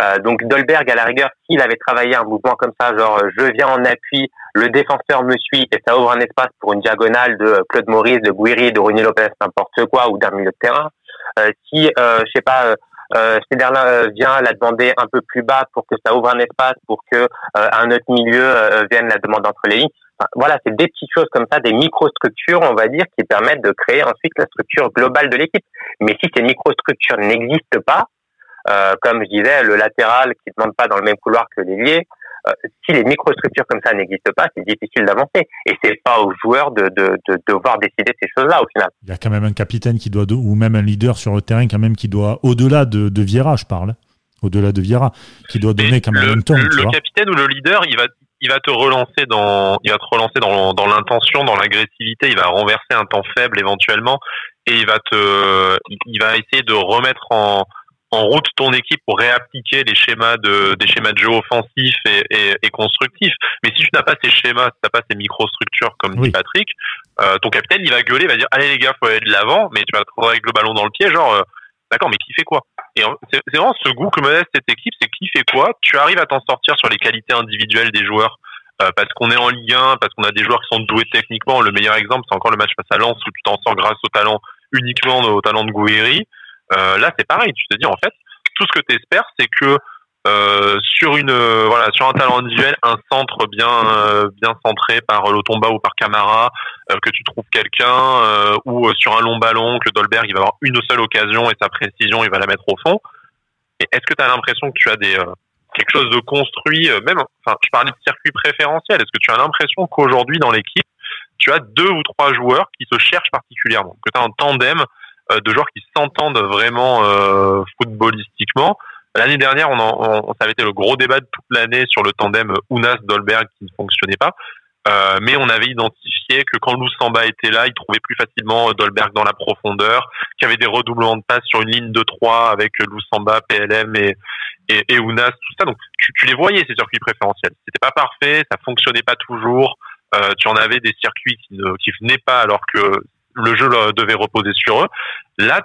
Euh, donc Dolberg, à la rigueur, s'il avait travaillé un mouvement comme ça, genre je viens en appui, le défenseur me suit et ça ouvre un espace pour une diagonale de Claude Maurice, de Guiri, de René Lopez, n'importe quoi, ou d'un milieu de terrain. Euh, si, euh, je sais pas, euh, Céderlin euh, vient la demander un peu plus bas pour que ça ouvre un espace, pour que euh, un autre milieu euh, vienne la demander entre les lignes. voilà, c'est des petites choses comme ça, des microstructures, on va dire, qui permettent de créer ensuite la structure globale de l'équipe. Mais si ces microstructures n'existent pas, euh, comme je disais, le latéral qui ne demande pas dans le même couloir que l'ailier, euh, si les microstructures comme ça n'existent pas, c'est difficile d'avancer. Et c'est pas aux joueurs de, de, de devoir décider ces choses-là au final.
Il y a quand même un capitaine qui doit, ou même un leader sur le terrain quand même qui doit, au-delà de, de Vieira, je parle, au-delà de Vieira, qui doit donner quand même
le,
un ton.
Le, capitaine ou le leader, il va, il va te relancer dans, il va te relancer dans, dans l'intention, dans l'agressivité. Il va renverser un temps faible éventuellement, et il va te, il va essayer de remettre en en route ton équipe pour réappliquer les schémas de des schémas de jeu offensifs et, et, et constructifs. Mais si tu n'as pas ces schémas, si tu n'as pas ces microstructures comme dit Patrick, euh, ton capitaine il va gueuler, il va dire allez les gars faut aller de l'avant, mais tu vas te retrouver avec le ballon dans le pied, genre euh, d'accord mais qui fait quoi? Et c'est vraiment ce goût que me laisse cette équipe, c'est qui fait quoi? Tu arrives à t'en sortir sur les qualités individuelles des joueurs. Euh, parce qu'on est en Ligue 1, parce qu'on a des joueurs qui sont doués techniquement. Le meilleur exemple, c'est encore le match face à Lens où tu t'en sors grâce au talent uniquement au talent de Gouiri. Euh, là, c'est pareil. Tu te dis, en fait, tout ce que tu espères, c'est que euh, sur une euh, voilà sur un talent individuel, un centre bien bien centré par Lotomba ou par Camara, que tu trouves quelqu'un ou sur un long ballon que Dolberg il va avoir une seule occasion et sa précision il va la mettre au fond. Est-ce que tu as l'impression que tu as des quelque chose de construit même enfin je parlais de circuit préférentiel, est-ce que tu as l'impression qu'aujourd'hui dans l'équipe tu as deux ou trois joueurs qui se cherchent particulièrement, que tu as un tandem de joueurs qui s'entendent vraiment footballistiquement L'année dernière, on, on, ça avait été le gros débat de toute l'année sur le tandem Unas-Dolberg qui ne fonctionnait pas. Euh, mais on avait identifié que quand Samba était là, il trouvait plus facilement Dolberg dans la profondeur, qu'il y avait des redoublements de passes sur une ligne de 3 avec Samba, PLM et, et, et, Unas, tout ça. Donc tu, tu les voyais ces circuits préférentiels. C'était pas parfait, ça fonctionnait pas toujours. Euh, tu en avais des circuits qui ne qui venaient pas alors que le jeu devait reposer sur eux. Là,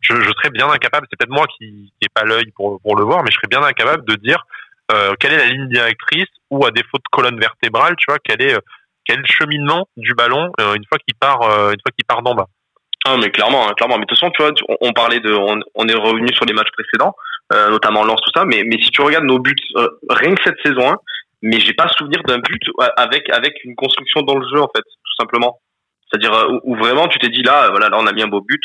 je, serais bien incapable, c'est peut-être moi qui n'ai pas l'œil pour, le voir, mais je serais bien incapable de dire euh, quelle est la ligne directrice ou à défaut de colonne vertébrale, tu vois, quel est, est le cheminement du ballon euh, une fois qu'il part, euh, une fois part d'en bas.
Ah mais clairement, hein, clairement. Mais de toute façon, tu vois, on, parlait de, on, est revenu sur les matchs précédents, euh, notamment Lens tout ça. Mais si tu regardes nos buts, rien que cette saison 1, mais j'ai pas souvenir d'un but avec avec une construction dans le jeu en fait, tout simplement. C'est-à-dire où, vraiment tu t'es dit là, voilà, là on a mis un beau but,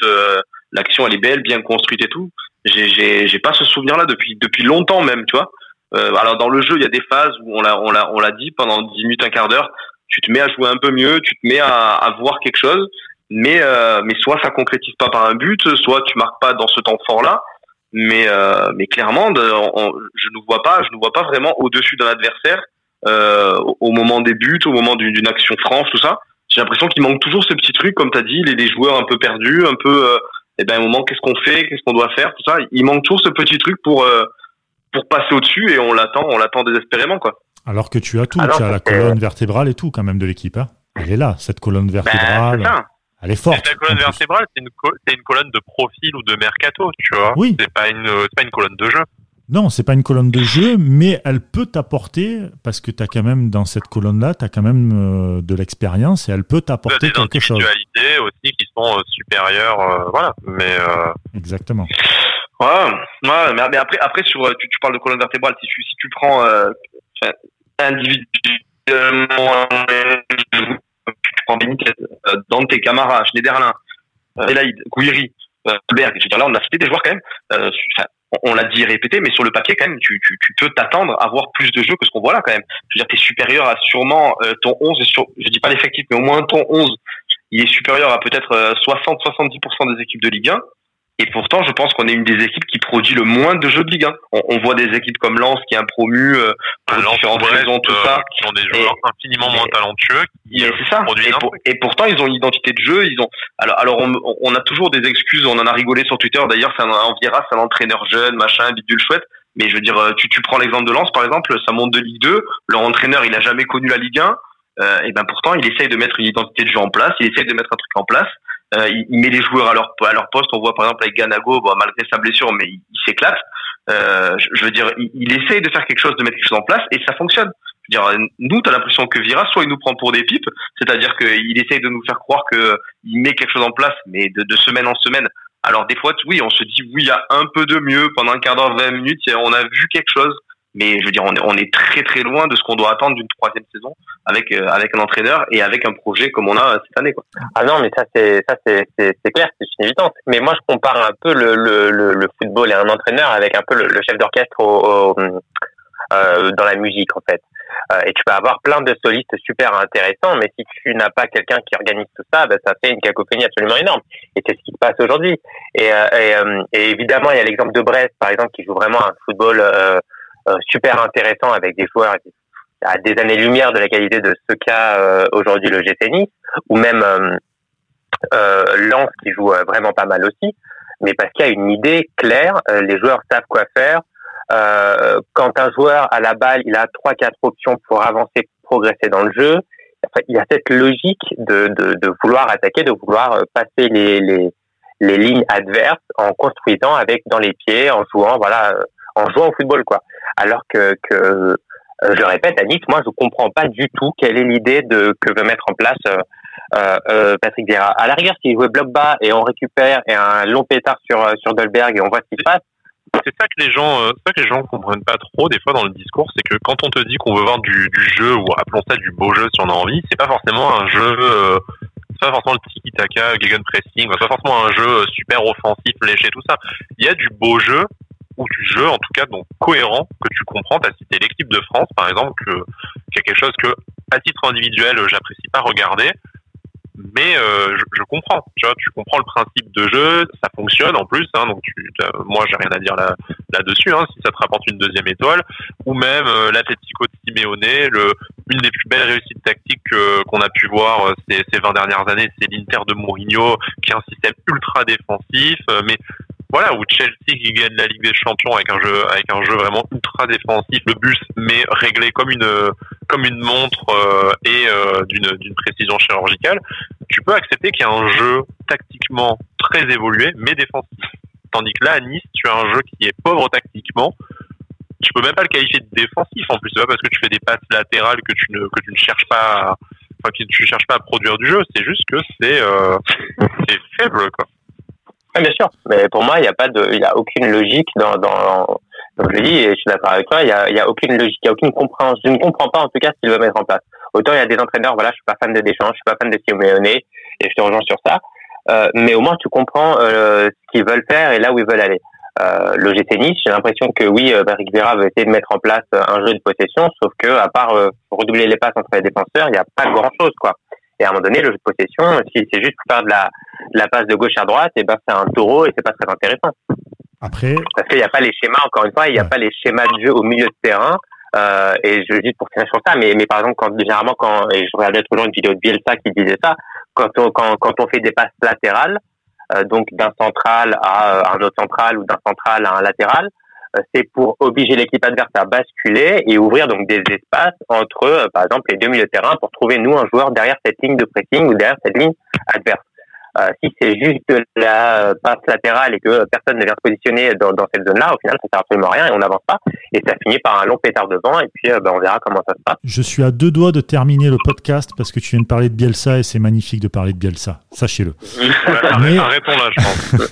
l'action elle est belle, bien construite et tout. J'ai j'ai pas ce souvenir là depuis depuis longtemps même, tu vois. Euh, alors dans le jeu, il y a des phases où on l'a on l'a on l'a dit pendant 10 minutes un quart d'heure, tu te mets à jouer un peu mieux, tu te mets à, à voir quelque chose, mais euh, mais soit ça concrétise pas par un but, soit tu marques pas dans ce temps fort là. Mais euh, mais clairement, je ne vois pas, je ne vois pas vraiment au-dessus d'un adversaire euh, au moment des buts, au moment d'une action franche, tout ça. J'ai l'impression qu'il manque toujours ce petit truc, comme tu as dit, les, les joueurs un peu perdus, un peu euh, et eh ben, à un moment, qu'est-ce qu'on fait, qu'est-ce qu'on doit faire, tout ça. Il manque toujours ce petit truc pour, euh, pour passer au-dessus et on l'attend, on l'attend désespérément, quoi.
Alors que tu as tout, tu as la colonne vertébrale et tout, quand même de l'équipe, hein. Elle est là, cette colonne ben, vertébrale. Elle est forte.
La colonne vertébrale, c'est une, une, colonne de profil ou de mercato, tu vois.
Oui.
C'est pas une, pas une colonne de jeu.
Non, c'est pas une colonne de jeu, mais elle peut t'apporter, parce que tu as quand même, dans cette colonne-là, tu as quand même euh, de l'expérience et elle peut t'apporter quelque chose.
Des individualités aussi qui sont euh, supérieures, euh, voilà. Mais
Exactement.
Ouais, ouais, mais, après, après sur, tu, tu parles de colonne vertébrale. Si tu, si tu prends individuellement, tu prends Benitez, Dante Camara, Schneiderlin, Elaïd, Gouiri, Berg, là, on a cité des joueurs quand même on l'a dit et répété, mais sur le papier, quand même, tu, tu, tu peux t'attendre à voir plus de jeux que ce qu'on voit là, quand même. Je veux dire, tu es supérieur à sûrement euh, ton 11, et sur, je dis pas l'effectif, mais au moins ton 11, il est supérieur à peut-être 60-70% euh, des équipes de Ligue 1. Et pourtant, je pense qu'on est une des équipes qui produit le moins de jeux de Ligue 1. On, voit des équipes comme Lens qui est un promu euh, pour différentes raisons, tout ça.
Qui sont des joueurs infiniment moins talentueux.
c'est ça. Et, pourtant, ils ont une identité de jeu. Ils ont. Alors, alors on, on, a toujours des excuses. On en a rigolé sur Twitter. D'ailleurs, ça en Viera, c'est un entraîneur jeune, machin, bidule chouette. Mais je veux dire, tu, tu prends l'exemple de Lens, par exemple, ça monte de Ligue 2. Leur entraîneur, il a jamais connu la Ligue 1. Euh, et ben pourtant, il essaye de mettre une identité de jeu en place. Il essaye de mettre un truc en place. Euh, il, met les joueurs à leur à leur poste. On voit par exemple avec Ganago, malgré sa blessure, mais il, s'éclate. Euh, je, veux dire, il, il, essaye de faire quelque chose, de mettre quelque chose en place, et ça fonctionne. Je veux dire, nous, t'as l'impression que Vira, soit il nous prend pour des pipes, c'est-à-dire qu'il essaye de nous faire croire que il met quelque chose en place, mais de, de semaine en semaine. Alors des fois, oui, on se dit oui, il y a un peu de mieux pendant un quart d'heure, 20 minutes, on a vu quelque chose. Mais je veux dire, on est, on est très très loin de ce qu'on doit attendre d'une troisième saison avec euh, avec un entraîneur et avec un projet comme on a cette année. Quoi.
Ah non, mais ça c'est ça c'est c'est clair, c'est une évidence. Mais moi, je compare un peu le le, le, football et un entraîneur avec un peu le, chef d'orchestre au, euh, dans la musique en fait. Euh, et tu peux avoir plein de solistes super intéressants, mais si tu n'as pas quelqu'un qui organise tout ça, ben, ça fait une cacophonie absolument énorme. Et c'est ce qui se passe aujourd'hui. Et, euh, et, euh, et, évidemment, il y a l'exemple de Brest, par exemple, qui joue vraiment un football euh, super intéressant avec des joueurs à des années-lumière de la qualité de ce qu'a euh, aujourd'hui le GC Nice, ou même euh, euh, Lens qui joue vraiment pas mal aussi, mais parce qu'il y a une idée claire, les joueurs savent quoi faire. quand un joueur a la balle, il a trois quatre options pour avancer, progresser dans le jeu. il y a cette logique de, de, de vouloir attaquer, de vouloir passer les, les, les lignes adverses en construisant avec dans les pieds, en jouant, voilà, en jouant au football, quoi. Alors que, euh, je répète, Nice, moi, je comprends pas du tout quelle est l'idée de que veut mettre en place euh, euh, Patrick Vieira. À la rigueur, s'il jouait bloc bas et on récupère et un long pétard sur sur Dolberg et on voit ce qui se passe,
c'est ça que les gens, euh, ça que les gens comprennent pas trop des fois dans le discours, c'est que quand on te dit qu'on veut voir du, jeu ou appelons ça du beau jeu si on a envie, c'est pas forcément un jeu, c'est pas forcément le tiki taka, pressing, c'est pas forcément un jeu super offensif, léché, tout ça. Il y a du beau jeu ou du jeu en tout cas donc cohérent que tu comprends. T'as cité l'équipe de France par exemple, que, qui a quelque chose que à titre individuel j'apprécie pas regarder mais euh, je, je, comprends. Tu vois, tu comprends le principe de jeu, ça fonctionne en plus. Hein, donc, tu, moi, j'ai rien à dire là là-dessus. Hein, si ça te rapporte une deuxième étoile, ou même euh, l'Atletico de Simeone, le, une des plus belles réussites tactiques qu'on a pu voir euh, ces, ces 20 dernières années, c'est l'Inter de Mourinho, qui a un système ultra défensif, euh, mais voilà, ou Chelsea qui gagne la Ligue des Champions avec un jeu avec un jeu vraiment ultra défensif, le bus mais réglé comme une comme une montre euh, et euh, d'une d'une précision chirurgicale, tu peux accepter qu'il y a un jeu tactiquement très évolué mais défensif. Tandis que là à Nice, tu as un jeu qui est pauvre tactiquement. Tu peux même pas le qualifier de défensif en plus, c'est pas parce que tu fais des passes latérales que tu ne que tu ne cherches pas à, enfin que tu cherches pas à produire du jeu, c'est juste que c'est euh, faible quoi
bien sûr, mais pour moi, il n'y a pas de, il y a aucune logique dans, dans, comme je dis, et je suis d'accord avec toi, il y a, y a aucune logique, il y a aucune compréhension. Je ne comprends pas en tout cas ce qu'il veut mettre en place. Autant il y a des entraîneurs, voilà, je suis pas fan de Deschamps, je suis pas fan de Simeone, et je te rejoins sur ça. Euh, mais au moins tu comprends euh, ce qu'ils veulent faire et là où ils veulent aller. Euh, le GT Nice, j'ai l'impression que oui, euh, Rick Vera veut essayer de mettre en place un jeu de possession, sauf que à part euh, redoubler les passes entre les défenseurs, il n'y a pas grand chose quoi. Et à un moment donné, le jeu de possession, si c'est juste pour faire de la, de la passe de gauche à droite, et ben c'est un taureau et c'est pas très intéressant.
Après,
parce qu'il n'y a pas les schémas. Encore une fois, il n'y a pas les schémas de jeu au milieu de terrain. Euh, et je juste pour finir sur ça, mais, mais par exemple, quand généralement quand et je regardais toujours une vidéo de Bielsa qui disait ça, quand on quand, quand on fait des passes latérales, euh, donc d'un central à euh, un autre central ou d'un central à un latéral, c'est pour obliger l'équipe adverse à basculer et ouvrir donc des espaces entre, euh, par exemple, les deux milieux de terrain pour trouver nous un joueur derrière cette ligne de pressing ou derrière cette ligne adverse. Euh, si c'est juste la passe latérale et que personne ne vient se positionner dans, dans cette zone-là, au final, ça sert absolument à rien et on n'avance pas. Et ça finit par un long pétard devant et puis ben, on verra comment ça se passe.
Je suis à deux doigts de terminer le podcast parce que tu viens de parler de Bielsa et c'est magnifique de parler de Bielsa. Sachez-le. [LAUGHS]
mais... Arrêtons là, je pense.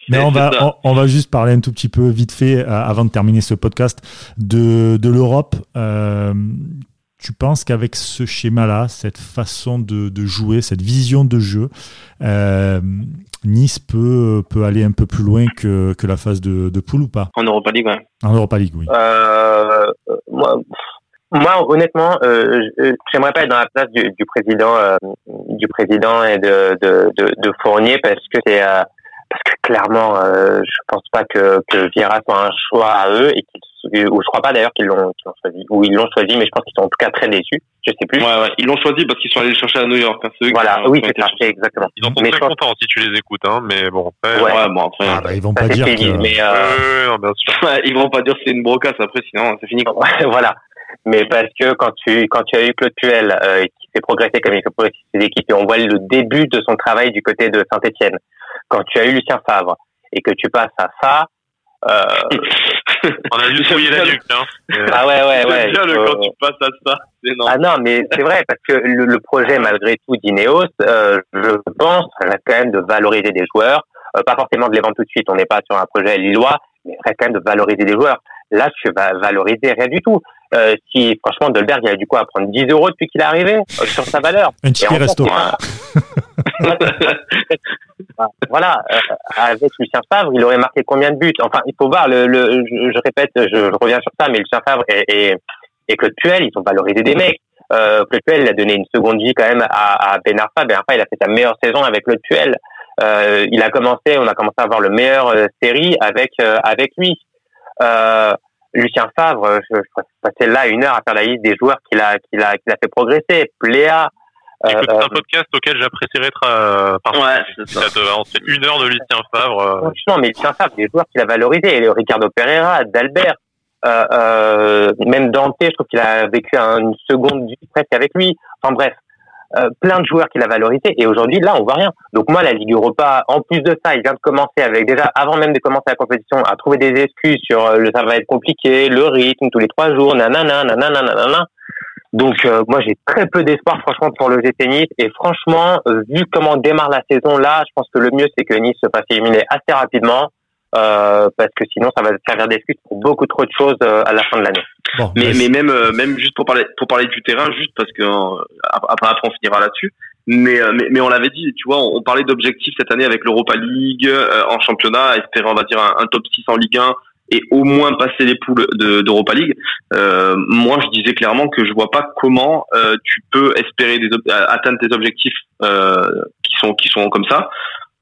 [LAUGHS]
mais on va, on, on, va juste parler un tout petit peu vite fait avant de terminer ce podcast de, de l'Europe. Tu penses qu'avec ce schéma-là, cette façon de, de, jouer, cette vision de jeu, euh, Nice peut, peut aller un peu plus loin que, que la phase de, de poule ou pas?
En Europa League, oui.
En Europa League, oui.
Euh, moi, moi, honnêtement, euh, j'aimerais pas être dans la place du, du président, euh, du président et de, de, de, Fournier parce que c'est parce que clairement, euh, je pense pas que, que Vieira soit un choix à eux et qu'ils ou je crois pas d'ailleurs qu'ils l'ont qu choisi. Ou ils l'ont choisi mais je pense qu'ils sont en tout cas très déçus. Je sais plus.
Ouais, ouais. ils l'ont choisi parce qu'ils sont allés le chercher à New York hein,
voilà. oui c'est ça. Exactement.
Ils en sont mais très contents si tu les écoutes hein mais bon
après, ouais. ouais bon après.
Ah, bah, ils vont pas dire que...
mais euh...
bien sûr. [LAUGHS]
ils vont pas dire que c'est une brocasse après sinon c'est fini [LAUGHS]
voilà. Mais parce que quand tu quand tu as eu Claude Puel euh, qui fait progresser comme il fait progresser ses équipes et on voit le début de son travail du côté de Saint-Etienne quand tu as eu Lucien Favre et que tu passes à ça euh... [LAUGHS]
on a juste fouillé la nuque, hein.
Ah ouais, ouais, ouais.
bien le quand tu passes à ça.
Ah non, mais c'est vrai, parce que le, le projet, malgré tout, d'Ineos, euh, je pense, reste quand même de valoriser des joueurs. Euh, pas forcément de les vendre tout de suite, on n'est pas sur un projet lillois, mais reste quand même de valoriser des joueurs. Là, tu vas valoriser rien du tout. Euh, si, franchement, Dolberg, il a du quoi à prendre 10 euros depuis qu'il est arrivé, euh, sur sa valeur.
Un ticket resto. [LAUGHS]
voilà, euh, avec Lucien Favre, il aurait marqué combien de buts? Enfin, il faut voir, le, je, répète, je, reviens sur ça, mais Lucien Favre et, Claude Puel, ils ont valorisé des mecs. Euh, Claude Puel, a donné une seconde vie quand même à, à Ben Arfa. Ben Arfa, il a fait sa meilleure saison avec Claude Puel. Euh, il a commencé, on a commencé à avoir le meilleur euh, série avec lui. Lucien Favre, je, je passais là une heure à faire la liste des joueurs qu'il a qu'il a qu'il a fait progresser. Pléa,
Écoute, c'est un podcast auquel j'apprécierais être euh,
ouais, c'est
C'est une heure de Lucien Favre. Euh...
Non, mais Lucien Favre, des joueurs qu'il a valorisés. Ricardo Pereira, d'Albert, euh, euh, même Dante, je trouve qu'il a vécu une seconde vie presque avec lui. Enfin bref, euh, plein de joueurs qu'il a valorisés. Et aujourd'hui, là, on voit rien. Donc moi, la Ligue Europa, en plus de ça, il vient de commencer avec déjà, avant même de commencer la compétition, à trouver des excuses sur euh, le ça va être compliqué, le rythme, tous les trois jours, nanana, nanana, nanana. Donc euh, moi j'ai très peu d'espoir franchement pour le GT Nice et franchement euh, vu comment démarre la saison là, je pense que le mieux c'est que Nice se fasse éliminer assez rapidement euh, parce que sinon ça va servir d'excuse pour beaucoup trop de choses euh, à la fin de l'année.
Bon, mais, mais même euh, même juste pour parler pour parler du terrain, juste parce que après après on finira là-dessus. Mais, mais, mais on l'avait dit, tu vois, on, parlait d'objectifs cette année avec l'Europa League en championnat, espérer on va dire un, top 6 en Ligue 1 et au moins passer les poules d'Europa League. Euh, moi, je disais clairement que je vois pas comment tu peux espérer des, atteindre tes objectifs qui sont qui sont comme ça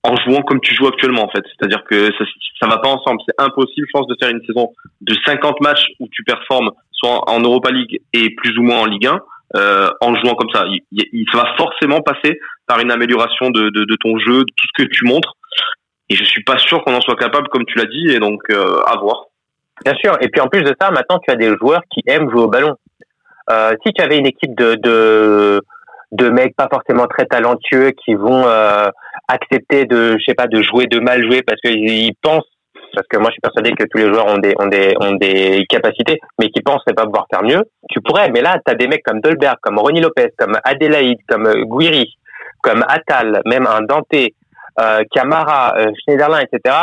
en jouant comme tu joues actuellement en fait. C'est-à-dire que ça, ça va pas ensemble. C'est impossible, je pense, de faire une saison de 50 matchs où tu performes soit en Europa League et plus ou moins en Ligue 1 euh, en jouant comme ça. Il, ça va forcément passer par une amélioration de, de, de, ton jeu, de tout ce que tu montres. Et je suis pas sûr qu'on en soit capable, comme tu l'as dit, et donc euh, à voir.
Bien sûr. Et puis en plus de ça, maintenant tu as des joueurs qui aiment jouer au ballon. Euh, si tu avais une équipe de, de de mecs pas forcément très talentueux qui vont euh, accepter de je sais pas de jouer de mal jouer parce qu'ils pensent parce que moi je suis persuadé que tous les joueurs ont des ont des ont des capacités mais qui pensent ne pas pouvoir faire mieux tu pourrais mais là tu as des mecs comme Dolberg comme Ronnie Lopez comme Adelaide comme Guiri comme Atal même un Dante euh, Camara euh, Schneiderlin etc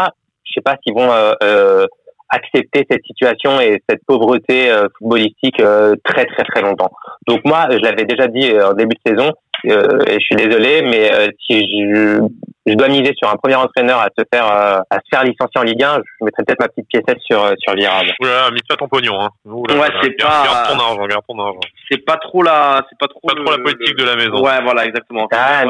je sais pas s'ils vont euh, euh accepter cette situation et cette pauvreté euh, footballistique euh, très très très longtemps. Donc moi, je l'avais déjà dit euh, en début de saison, et je suis désolé, mais si je, je, dois miser sur un premier entraîneur à se faire à se faire licencier en Ligue 1, je mettrais peut-être ma petite piécette sur sur Vieira.
Oula, mise pas ton pognon. Hein.
ouais, c'est pas.
Garde ton argent, garde ton argent.
C'est pas trop la, c'est pas trop.
Pas trop la politique de la maison.
Ouais, voilà, exactement. Ah,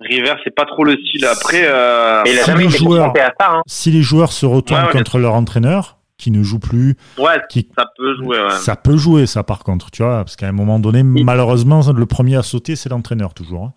River, c'est pas trop le style. Après,
euh... si, les joueurs, hein. si les joueurs se retournent contre leur entraîneur, qui ne joue plus,
ouais, qui... ça peut jouer. Ouais.
Ça peut jouer, ça par contre, tu vois, parce qu'à un moment donné, malheureusement, le premier à sauter, c'est l'entraîneur toujours. Hein.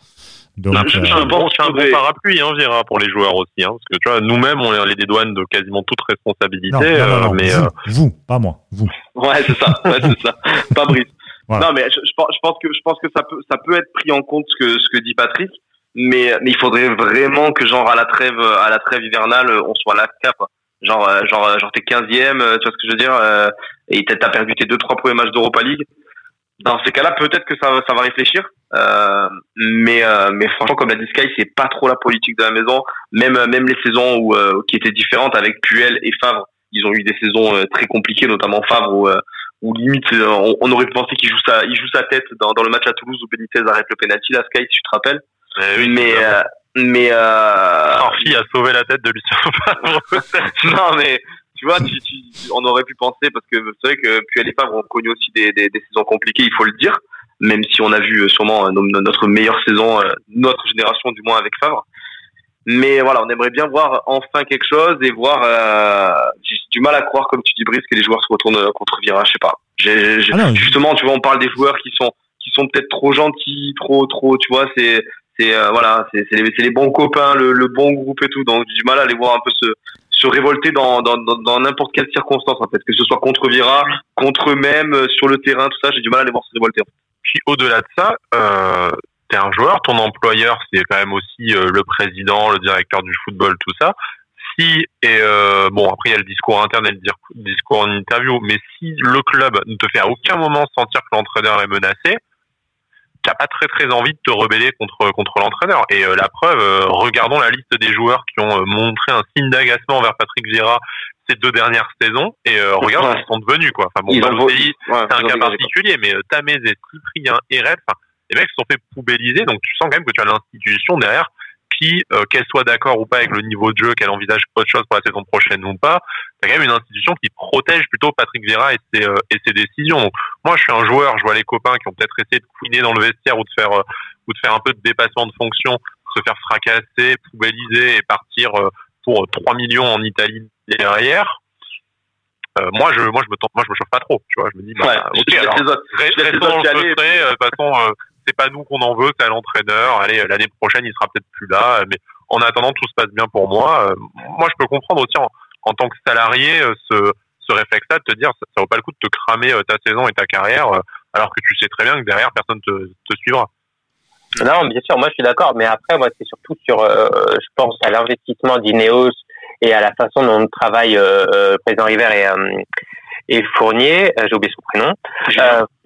Donc, un, euh, bon, un bon parapluie, hein, Gérard, pour les joueurs aussi, hein, parce que tu vois, nous-mêmes, on est les dédouanes de quasiment toute responsabilité. Non, non, euh, mais
vous, euh... vous, pas moi, vous.
Ouais, c'est ça, ouais, c'est ça, [LAUGHS] pas Brice. Voilà. Non, mais je, je, pense que je pense que ça peut ça peut être pris en compte ce que ce que dit Patrick mais mais il faudrait vraiment que genre à la trêve à la trêve hivernale on soit là quoi. Genre euh, genre genre t'es 15e tu vois ce que je veux dire euh, et t'as perdu tes deux trois premiers matchs d'Europa League. Dans ces cas-là peut-être que ça ça va réfléchir euh, mais euh, mais franchement comme l'a dit Sky c'est pas trop la politique de la maison. Même même les saisons où qui étaient différentes avec Puel et Favre ils ont eu des saisons très compliquées notamment Favre où où limite on, aurait pensé qu'il joue sa il joue sa tête dans, dans le match à Toulouse où Benitez arrête le penalty la Sky tu te rappelles
mais,
mais, euh, mais euh...
a sauvé la tête de Lucien [LAUGHS]
non, mais tu vois, tu, tu, on aurait pu penser parce que c'est vrai que Puel et Favre ont connu aussi des, des, des, saisons compliquées, il faut le dire. Même si on a vu sûrement euh, notre meilleure saison, euh, notre génération du moins avec Favre. Mais voilà, on aimerait bien voir enfin quelque chose et voir. Euh, j'ai du mal à croire, comme tu dis, Brice, que les joueurs se retournent contre Vira. Je sais pas. Ah justement, tu vois, on parle des joueurs qui sont qui sont peut-être trop gentils, trop trop. Tu vois, c'est c'est euh, voilà, c'est les, les, bons copains, le, le, bon groupe et tout. Donc j'ai du mal à les voir un peu se, se révolter dans dans n'importe quelle circonstance en fait, que ce soit contre Vira, contre eux-mêmes, euh, sur le terrain, tout ça. J'ai du mal à les voir se révolter.
Puis au-delà de ça, euh, t'es un joueur, ton employeur c'est quand même aussi euh, le président, le directeur du football, tout ça. Si et bon après il y a le discours interne et le discours en interview, mais si le club ne te fait à aucun moment sentir que l'entraîneur est menacé, t'as pas très très envie de te rebeller contre contre l'entraîneur. Et euh, la preuve, euh, regardons la liste des joueurs qui ont euh, montré un signe d'agacement envers Patrick Vieira ces deux dernières saisons et regarde ce qu'ils sont devenus quoi. Enfin bon, c'est un cas particulier, mais Tamez et Cyprien et Red, les mecs se sont fait poubelliser, donc tu sens quand même que tu as l'institution derrière euh, qu'elle soit d'accord ou pas avec le niveau de jeu, qu'elle envisage autre chose pour la saison prochaine ou pas, t'as quand même une institution qui protège plutôt Patrick Vieira et ses, euh, et ses décisions. Donc, moi, je suis un joueur, je vois les copains qui ont peut-être essayé de couiner dans le vestiaire ou de faire euh, ou de faire un peu de dépassement de fonction, se faire fracasser, poubelliser et partir pour 3 millions en Italie derrière. moi, je, moi, je me, moi, je me chauffe pas trop, tu vois. Je me dis, bah, ok, alors, restons dans le de toute façon, c'est pas nous qu'on en veut, c'est à l'entraîneur. Allez, l'année prochaine, il sera peut-être plus là, mais en attendant, tout se passe bien pour moi. Euh, moi, je peux comprendre aussi en, tant que salarié euh, ce, ce réflexe-là de te dire ça, ça vaut pas le coup de te cramer euh, ta saison et ta carrière, alors que tu sais très bien que derrière personne te, te suivra.
Non, bien sûr, moi je suis d'accord, mais après moi c'est surtout sur, je pense à l'investissement d'Ineos et à la façon dont travaille euh, président River et et Fournier, j'ai oublié son prénom,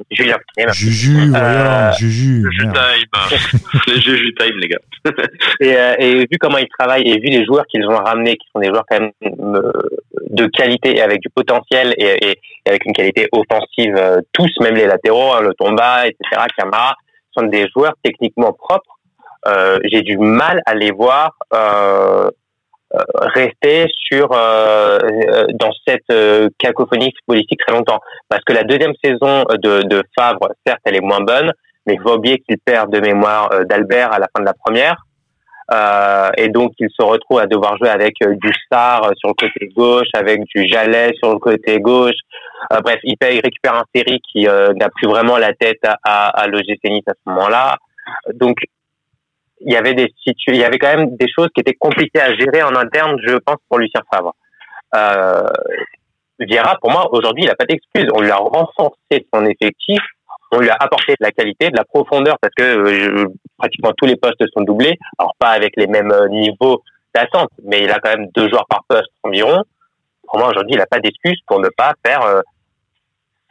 Julien
Fournier. Juju, voilà, Juju.
Juju time. [LAUGHS] les Juju time, les gars. [LAUGHS]
et, et vu comment ils travaillent et vu les joueurs qu'ils ont ramenés, qui sont des joueurs quand même de qualité et avec du potentiel et, et avec une qualité offensive, tous, même les latéraux, hein, le Tomba, etc., Camara, sont des joueurs techniquement propres. Euh, j'ai du mal à les voir euh, euh rester sur euh, euh, dans cette cacophonie politique très longtemps. Parce que la deuxième saison de, de Favre, certes, elle est moins bonne, mais il faut oublier qu'il perd de mémoire d'Albert à la fin de la première. Euh, et donc il se retrouve à devoir jouer avec du Sar sur le côté gauche, avec du Jalais sur le côté gauche. Euh, bref, il, il récupère un série qui n'a plus vraiment la tête à, à, à l'OGC Nice à ce moment-là. Donc il y avait des situ il y avait quand même des choses qui étaient compliquées à gérer en interne, je pense, pour Lucien Favre. Euh, Vieira, pour moi, aujourd'hui, il n'a pas d'excuse. On lui a renforcé son effectif, on lui a apporté de la qualité, de la profondeur, parce que euh, pratiquement tous les postes sont doublés. Alors pas avec les mêmes euh, niveaux d'attente, mais il a quand même deux joueurs par poste environ. Pour moi, aujourd'hui, il n'a pas d'excuse pour ne pas faire euh,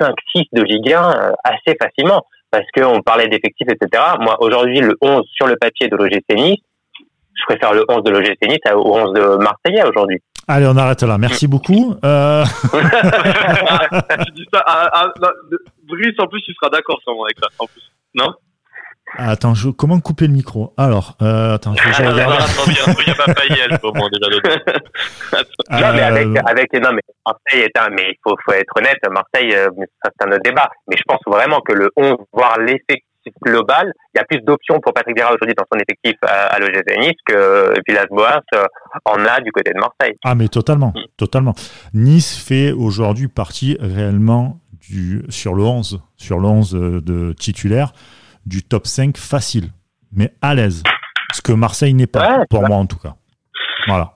5-6 de Ligue 1 euh, assez facilement parce qu'on parlait d'effectifs, etc. Moi, aujourd'hui, le 11 sur le papier de l'OGC Nice, je préfère le 11 de l'OGC Nice au 11 de Marseillais aujourd'hui.
Allez, on arrête là. Merci beaucoup. Euh... [LAUGHS]
tu dis ça à, Brice, en plus, il sera d'accord sur moi avec ça. En plus. Non?
Attends, je... comment couper le micro? Alors, euh, attends, je vais
regarder. Il y a pas Payel, au moins, déjà. [LAUGHS]
non, mais avec, euh, avec, non, mais Marseille est un, mais il faut, faut être honnête, Marseille, euh, ça, c'est un autre débat. Mais je pense vraiment que le 11, voire l'effectif global, il y a plus d'options pour Patrick Vieira aujourd'hui dans son effectif à, à l'OGC Nice que Villas-Boas en a du côté de Marseille.
Ah, mais totalement, mm. totalement. Nice fait aujourd'hui partie réellement du, sur le 11, sur le 11 de titulaire du top 5 facile, mais à l'aise. Ce que Marseille n'est pas, pour moi en tout cas. Voilà.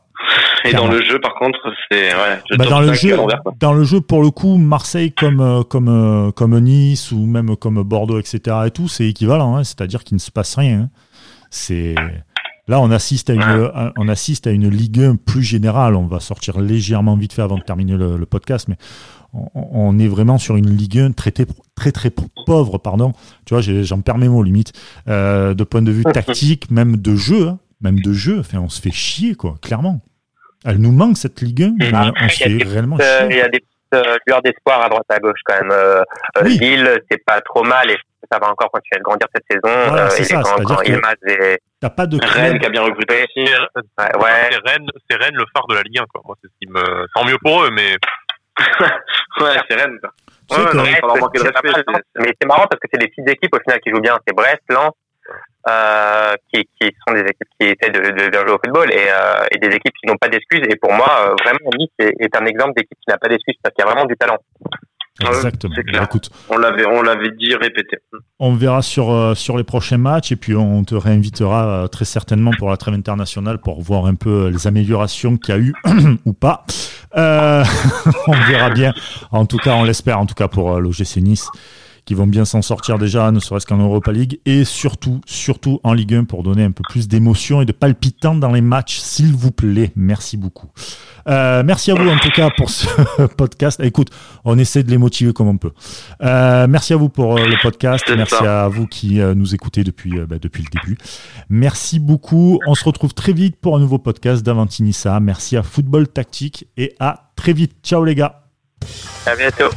Et dans le jeu, par contre, c'est
bah, dans le jeu, dans le jeu pour le coup, Marseille comme euh, comme euh, comme Nice ou même comme Bordeaux, etc. et tout, c'est équivalent. Hein. C'est-à-dire qu'il ne se passe rien. Hein. C'est là, on assiste à une on assiste à une Ligue 1 plus générale. On va sortir légèrement vite fait avant de terminer le podcast, mais on, est vraiment sur une Ligue 1 très, très, très pauvre, pardon. Tu vois, j'en perds mes mots limite. Euh, de point de vue tactique, même de jeu, hein. même de jeu. Enfin, on se fait chier, quoi, clairement. Elle nous manque cette Ligue 1, mais on se fait réellement chier.
Il y a des petites euh, lueurs d'espoir à droite à gauche quand même. Euh, Lille, c'est pas trop mal et ça va encore continuer à grandir cette saison.
Voilà, c'est ça. C'est-à-dire que t'as pas de
Rennes qui a bien recruté.
Ouais,
C'est Rennes, Rennes le phare de la Ligue 1. Quoi. Moi, c'est ce qui me. Tant mieux pour eux, mais
ouais, c'est Rennes.
mais c'est marrant parce que c'est des petites équipes au final qui jouent bien. C'est Brest, Lens, euh, qui, qui, sont des équipes qui essaient de, de, jouer au football et, euh, et des équipes qui n'ont pas d'excuses. Et pour moi, euh, vraiment, Nice est, est un exemple d'équipe qui n'a pas d'excuses parce qu'il y a vraiment du talent.
Exactement. Bah, écoute,
on l'avait, on l'avait dit, répété.
On verra sur euh, sur les prochains matchs et puis on te réinvitera euh, très certainement pour la trêve internationale pour voir un peu euh, les améliorations qu'il y a eu [CLEARS THROAT] ou pas. [LAUGHS] on verra bien. En tout cas, on l'espère. En tout cas pour l'OGC Nice qui vont bien s'en sortir déjà, ne serait-ce qu'en Europa League, et surtout, surtout en Ligue 1 pour donner un peu plus d'émotion et de palpitant dans les matchs, s'il vous plaît. Merci beaucoup. Euh, merci à vous en tout cas pour ce [LAUGHS] podcast. Écoute, on essaie de les motiver comme on peut. Euh, merci à vous pour euh, le podcast. Merci à vous qui nous écoutez depuis, bah, depuis le début. Merci beaucoup. On se retrouve très vite pour un nouveau podcast d'Avantinissa. Merci à Football Tactique et à très vite. Ciao les gars.
À bientôt.